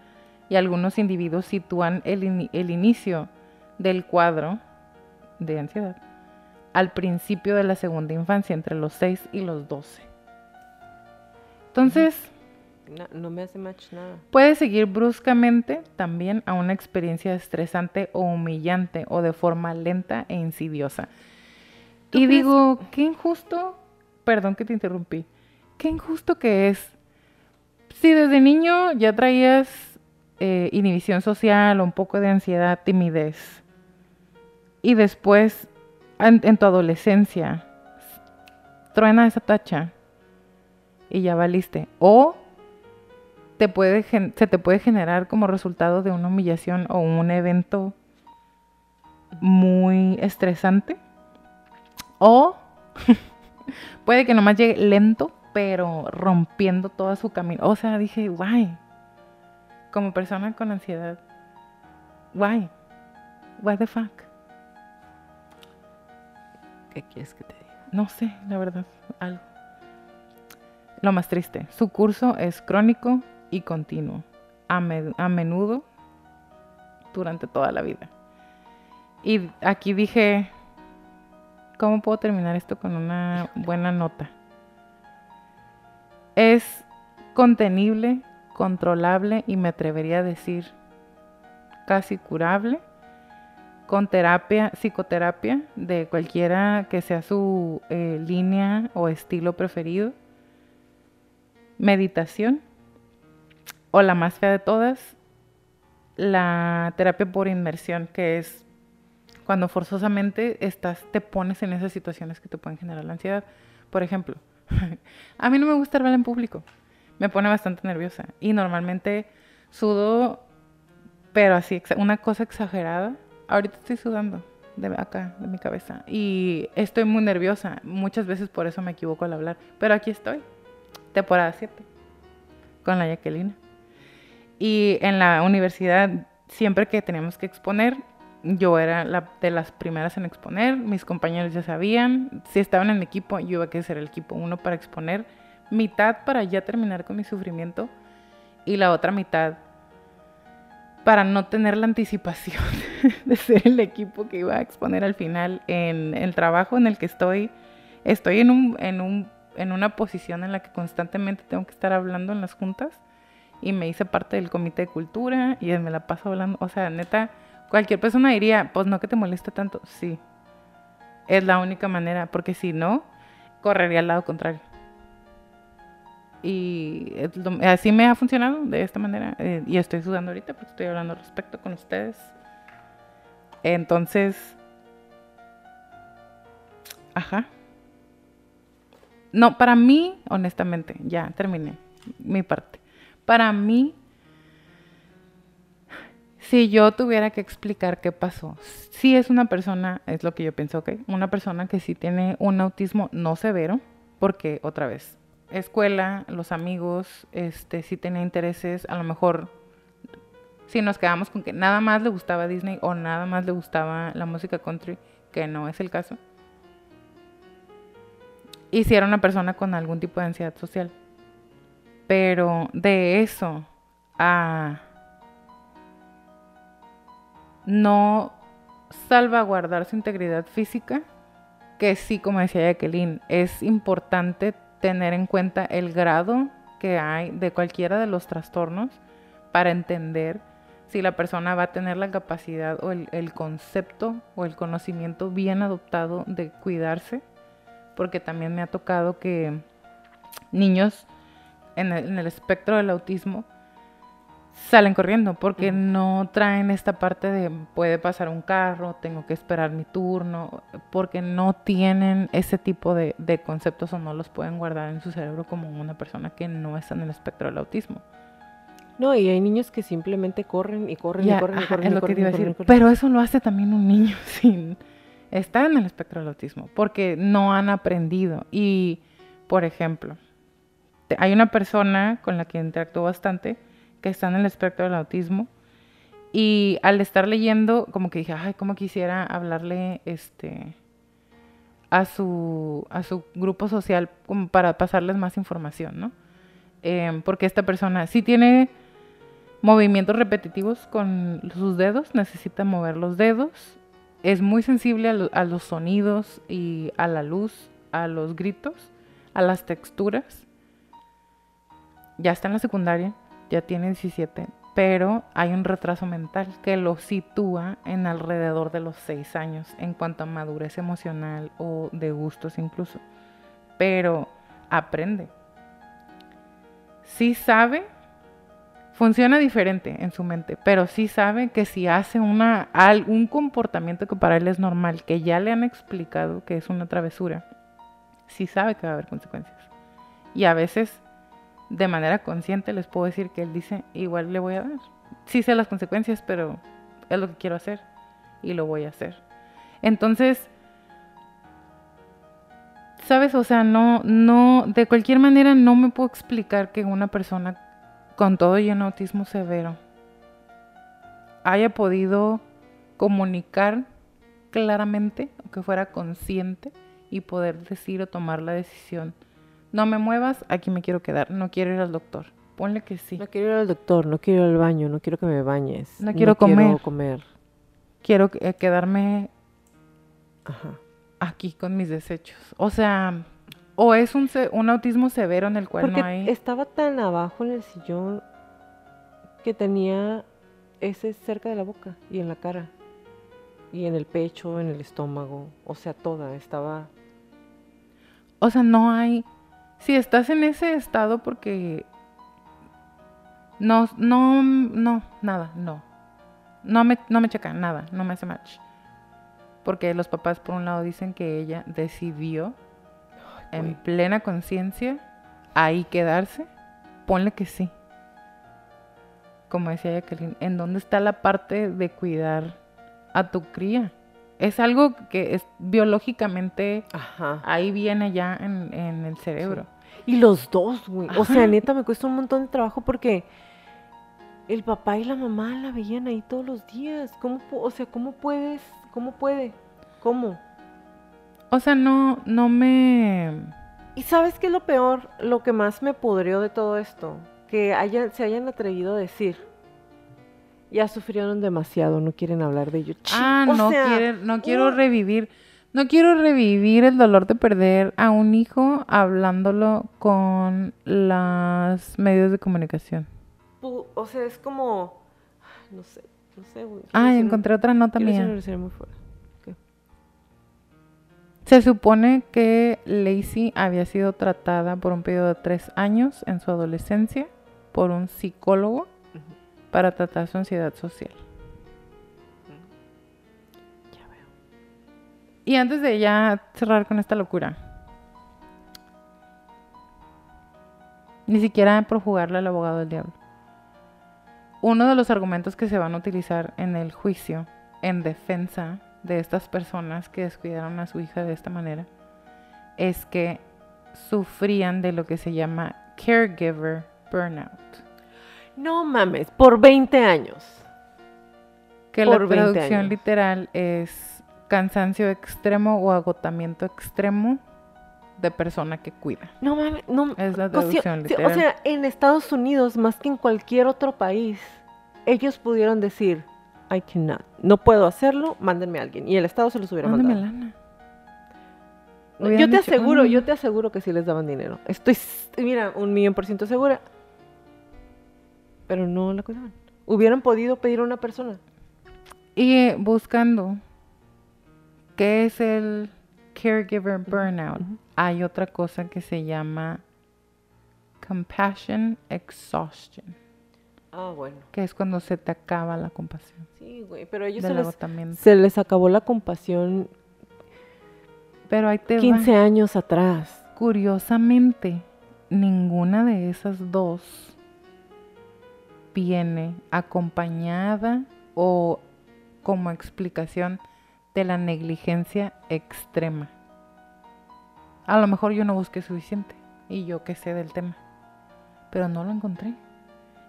Y algunos individuos sitúan el, ini- el inicio del cuadro de ansiedad al principio de la segunda infancia, entre los 6 y los 12. Entonces, No me hace match nada. Puede seguir bruscamente también a una experiencia estresante o humillante o de forma lenta e insidiosa. ¿Tú Y digo, qué injusto, perdón que te interrumpí, qué injusto que es. Si desde niño ya traías eh, inhibición social, un poco de ansiedad, timidez. Y después, en, en tu adolescencia, truena esa tacha y ya valiste. O te puede, gen- se te puede generar como resultado de una humillación o un evento muy estresante. O puede que nomás llegue lento, pero rompiendo todo su camino. O sea, dije, guay. Como persona con ansiedad, guay. What the fuck. ¿Qué quieres que te diga? No sé, la verdad, algo. Lo más triste, su curso es crónico y continuo, a, me- a menudo durante toda la vida. Y aquí dije, ¿cómo puedo terminar esto con una buena nota? Es contenible, controlable y me atrevería a decir casi curable con terapia, psicoterapia de cualquiera que sea su eh, línea o estilo preferido, meditación o la más fea de todas, la terapia por inmersión, que es cuando forzosamente estás, te pones en esas situaciones que te pueden generar la ansiedad. Por ejemplo, a mí no me gusta hablar en público, me pone bastante nerviosa y normalmente sudo, pero así, una cosa exagerada. Ahorita estoy sudando de acá, de mi cabeza, y estoy muy nerviosa. Muchas veces por eso me equivoco al hablar, pero aquí estoy, temporada 7, con la Jacqueline. Y en la universidad, siempre que teníamos que exponer, yo era la de las primeras en exponer, mis compañeros ya sabían, si estaban en mi equipo, yo iba a ser el equipo uno para exponer, mitad para ya terminar con mi sufrimiento y la otra mitad para no tener la anticipación de ser el equipo que iba a exponer al final en el trabajo en el que estoy. Estoy en, un, en, un, en una posición en la que constantemente tengo que estar hablando en las juntas y me hice parte del comité de cultura y me la paso hablando. O sea, neta, cualquier persona diría, pues no que te moleste tanto. Sí, es la única manera, porque si no, correría al lado contrario. Y así me ha funcionado de esta manera. eh, y estoy sudando ahorita porque estoy hablando al respecto con ustedes. Entonces, ajá. No, para mí, honestamente, ya terminé mi parte. Para mí, si yo tuviera que explicar qué pasó, si es una persona, es lo que yo pienso, ¿ok? Una persona que sí tiene un autismo no severo, porque otra vez, escuela, los amigos, este, sí tenía intereses, a lo mejor si nos quedamos con que nada más le gustaba Disney o nada más le gustaba la música country, que no es el caso. Y si era una persona con algún tipo de ansiedad social. Pero de eso a no salvaguardar su integridad física, que sí, como decía Jacqueline, es importante tener en cuenta el grado que hay de cualquiera de los trastornos para entender si la persona va a tener la capacidad o el, el concepto o el conocimiento bien adoptado de cuidarse, porque también me ha tocado que niños en el, en el espectro del autismo salen corriendo porque no traen esta parte de puede pasar un carro, tengo que esperar mi turno, porque no tienen ese tipo de, de conceptos o no los pueden guardar en su cerebro como una persona que no está en el espectro del autismo. No, y hay niños que simplemente corren y corren Ya, y corren y ajá, corren es y lo que te iba a decir. corren. Pero eso lo hace también un niño sin estar en el espectro del autismo, porque no han aprendido. Y, por ejemplo, hay una persona con la que interactúo bastante que está en el espectro del autismo y al estar leyendo, como que dije, ay, cómo quisiera hablarle este a su, a su grupo social como para pasarles más información, ¿no? Em, porque esta persona sí tiene movimientos repetitivos con sus dedos, necesita mover los dedos, es muy sensible a, lo- a los sonidos y a la luz, a los gritos, a las texturas. Ya está en la secundaria, ya tiene 17, pero hay un retraso mental que lo sitúa en alrededor de los 6 años en cuanto a madurez emocional o de gustos incluso. Pero aprende. Sí sabe Funciona diferente en su mente, pero sí sabe que si hace una, algún comportamiento que para él es normal, que ya le han explicado que es una travesura, sí sabe que va a haber consecuencias. Y a veces, de manera consciente, les puedo decir que él dice, igual le voy a dar. Sí sé las consecuencias, pero es lo que quiero hacer y lo voy a hacer. Entonces, ¿sabes? O sea, no, no, de cualquier manera no me puedo explicar que una persona con todo y en autismo severo haya podido comunicar claramente o que fuera consciente y poder decir o tomar la decisión. No me muevas, aquí me quiero quedar, no quiero ir al doctor. Ponle que sí. No quiero ir al doctor, no quiero ir al baño, no quiero que me bañes. No quiero comer. Quiero comer. Quiero eh, quedarme Ajá. aquí con mis desechos. O sea, o es un autismo severo en el cual Porque no hay... estaba tan abajo en el sillón que tenía ese cerca de la boca y en la cara. Y en el pecho, en el estómago. O sea, toda. Estaba. O sea, no hay... Si estás en ese estado porque... No, no, no, nada, no. No me, no me checa, nada, no me hace match. Porque los papás por un lado dicen que ella decidió en plena conciencia ahí quedarse. Ponle que sí. Como decía Jacqueline, ¿en dónde está la parte de cuidar a tu cría? Es algo que es biológicamente Ajá. ahí viene ya en, en el cerebro. Y los dos, güey. O sea, neta, me cuesta un montón de trabajo porque el papá y la mamá la veían ahí todos los días. ¿Cómo, o sea, cómo puedes? ¿Cómo puede? ¿Cómo? O sea, no, no me... ¿Y sabes qué es lo peor? Lo que más me pudrió de todo esto. Que hayan, se hayan atrevido a decir. Ya sufrieron demasiado, no quieren hablar de ello. Ah, o no, sea, quiere- no quiero revivir. No quiero revivir el dolor de perder a un hijo hablándolo con los medios de comunicación. O sea, es como. No sé, no sé, güey. Ah, encontré otra nota mía. muy fuerte. Se supone que Lacey había sido tratada por un periodo de tres años en su adolescencia por un psicólogo. Para tratar su ansiedad social. Ya veo. Y antes de ya cerrar con esta locura, ni siquiera por jugarle al abogado del diablo. Uno de los argumentos que se van a utilizar en el juicio en defensa de estas personas que descuidaron a su hija de esta manera es que sufrían de lo que se llama caregiver burnout. No mames, por 20 años. Que Por la 20 traducción literal es cansancio extremo o agotamiento extremo de persona que cuida. No mames, no. Es la o sea, traducción literal. O sea, en Estados Unidos, más que en cualquier otro país, ellos pudieron decir, I cannot, no puedo hacerlo, mándenme a alguien. Y el Estado se los hubiera mandado. lana. Yo te dicho, aseguro, yo te aseguro que sí les daban dinero. Estoy, mira, un millón por ciento segura. Pero no la cuidaban. Hubieran podido pedir a una persona. Y eh, buscando qué es el caregiver burnout, hay otra cosa que se llama compassion exhaustion, Ah, bueno. que es cuando se te acaba la compasión Sí, güey, pero ellos se les, se les acabó la compasión Pero ahí te va. 15 años atrás. Curiosamente, ninguna de esas dos viene acompañada o como explicación de la negligencia extrema. A lo mejor yo no busqué suficiente y yo que sé del tema, pero no lo encontré.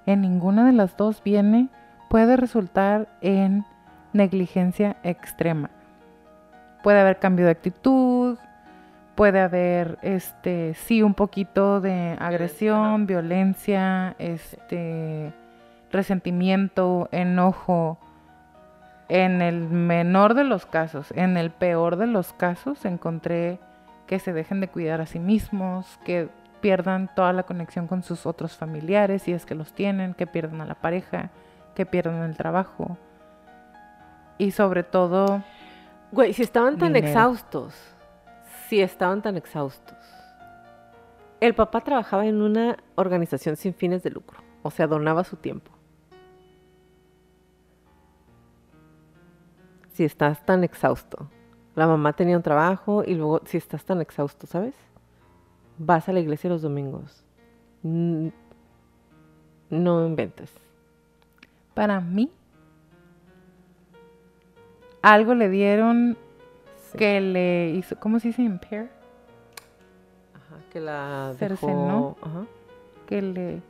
En ninguna de las dos viene, puede resultar en negligencia extrema. Puede haber cambio de actitud, puede haber este sí un poquito de agresión, violencia, este resentimiento, enojo. En el menor de los casos, en el peor de los casos encontré que se dejen de cuidar a sí mismos, que pierdan toda la conexión con sus otros familiares si es que los tienen, que pierdan a la pareja, que pierdan el trabajo. Y sobre todo, Güey, si estaban tan Dinero. exhaustos, si estaban tan exhaustos. El papá trabajaba en una organización sin fines de lucro, O sea, donaba su tiempo. Si estás tan exhausto. La mamá tenía un trabajo y luego si estás tan exhausto, ¿sabes? Vas a la iglesia los domingos. No inventes. Para mí, algo le dieron Sí. que le hizo, ¿cómo se dice? Impair. Ajá, que la Cercenó. dejó... Ajá. Que le...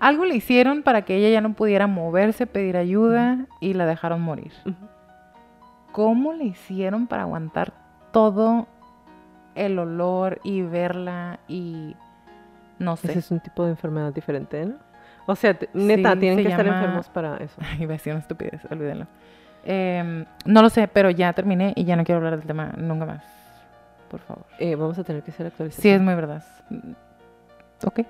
Algo le hicieron para que ella ya no pudiera moverse, pedir ayuda y la dejaron morir. ¿Cómo le hicieron para aguantar todo el olor y verla y no sé? Ese es un tipo de enfermedad diferente, ¿no? O sea, neta, Sí, tienen se que estar enfermos para eso. Iba a decir una estupidez, olvídenlo. Em, no lo sé, pero ya terminé y ya no quiero hablar del tema nunca más. Por favor. Eh, vamos a tener que hacer actualización. Sí, es muy verdad. Ok.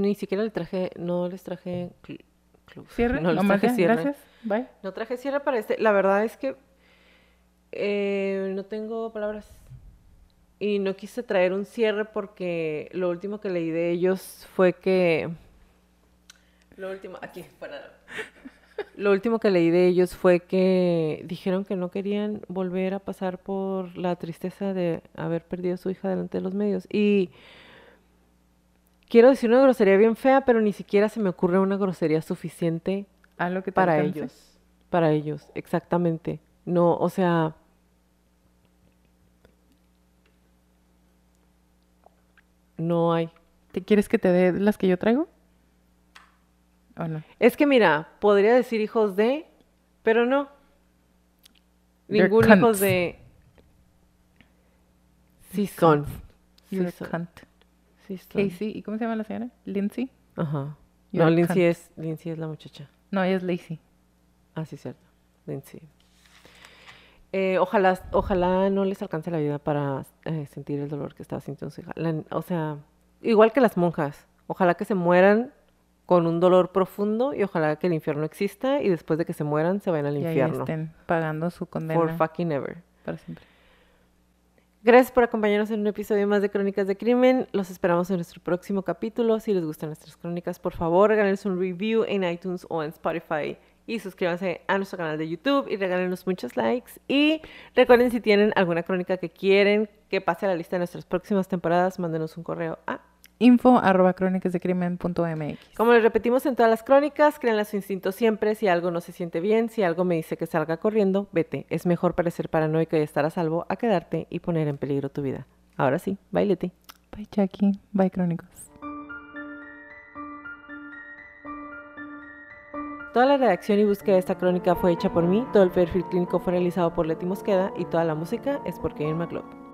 Ni siquiera le traje, no les traje. Cierre. No les traje cierre. Gracias. Bye. No traje cierre para este. La verdad es que eh, no tengo palabras. Y no quise traer un cierre porque lo último que leí de ellos fue que... Lo último, aquí, para... Lo último que leí de ellos fue que dijeron que no querían volver a pasar por la tristeza de haber perdido a su hija delante de los medios. Y quiero decir una grosería bien fea, pero ni siquiera se me ocurre una grosería suficiente lo que para ellos. Para ellos, exactamente. No, o sea. No hay. ¿Te quieres que te dé las que yo traigo? ¿O no? Es que mira, podría decir hijos de, pero no. They're Ningún hijos de. Sí son. Sí son. cunt. Casey. ¿Y cómo se llama la señora? Lindsay. Ajá. No, Lindsay es, Lindsay es la muchacha. No, ella es Lacey. Ah, sí, cierto. Lindsay. Eh, ojalá, ojalá no les alcance la vida para eh, sentir el dolor que estaba sintiendo su hija. La- o sea, igual que las monjas. Ojalá que se mueran con un dolor profundo y ojalá que el infierno exista y después de que se mueran se vayan al Y ahí infierno. estén pagando su condena For fucking ever. para siempre. Gracias por acompañarnos en un episodio más de Crónicas de Crimen. Los esperamos en nuestro próximo capítulo. Si les gustan nuestras crónicas, por favor, regálenos un review en iTunes o en Spotify. Y suscríbanse a nuestro canal de YouTube y regálenos muchos likes. Y recuerden si tienen alguna crónica que quieren que pase a la lista de nuestras próximas temporadas, mándenos un correo a... Info arroba crónicasdecrimen.mx. Como les repetimos en todas las crónicas, créanle a su instinto siempre. Si algo no se siente bien, si algo me dice que salga corriendo, vete. Es mejor parecer paranoico y estar a salvo a quedarte y poner en peligro tu vida. Ahora sí, bailete. Bye, Jackie. Bye, Crónicos. Toda la redacción y búsqueda de esta crónica fue hecha por mí, todo el perfil clínico fue realizado por Leti Mosqueda y toda la música es por Kevin McLeod.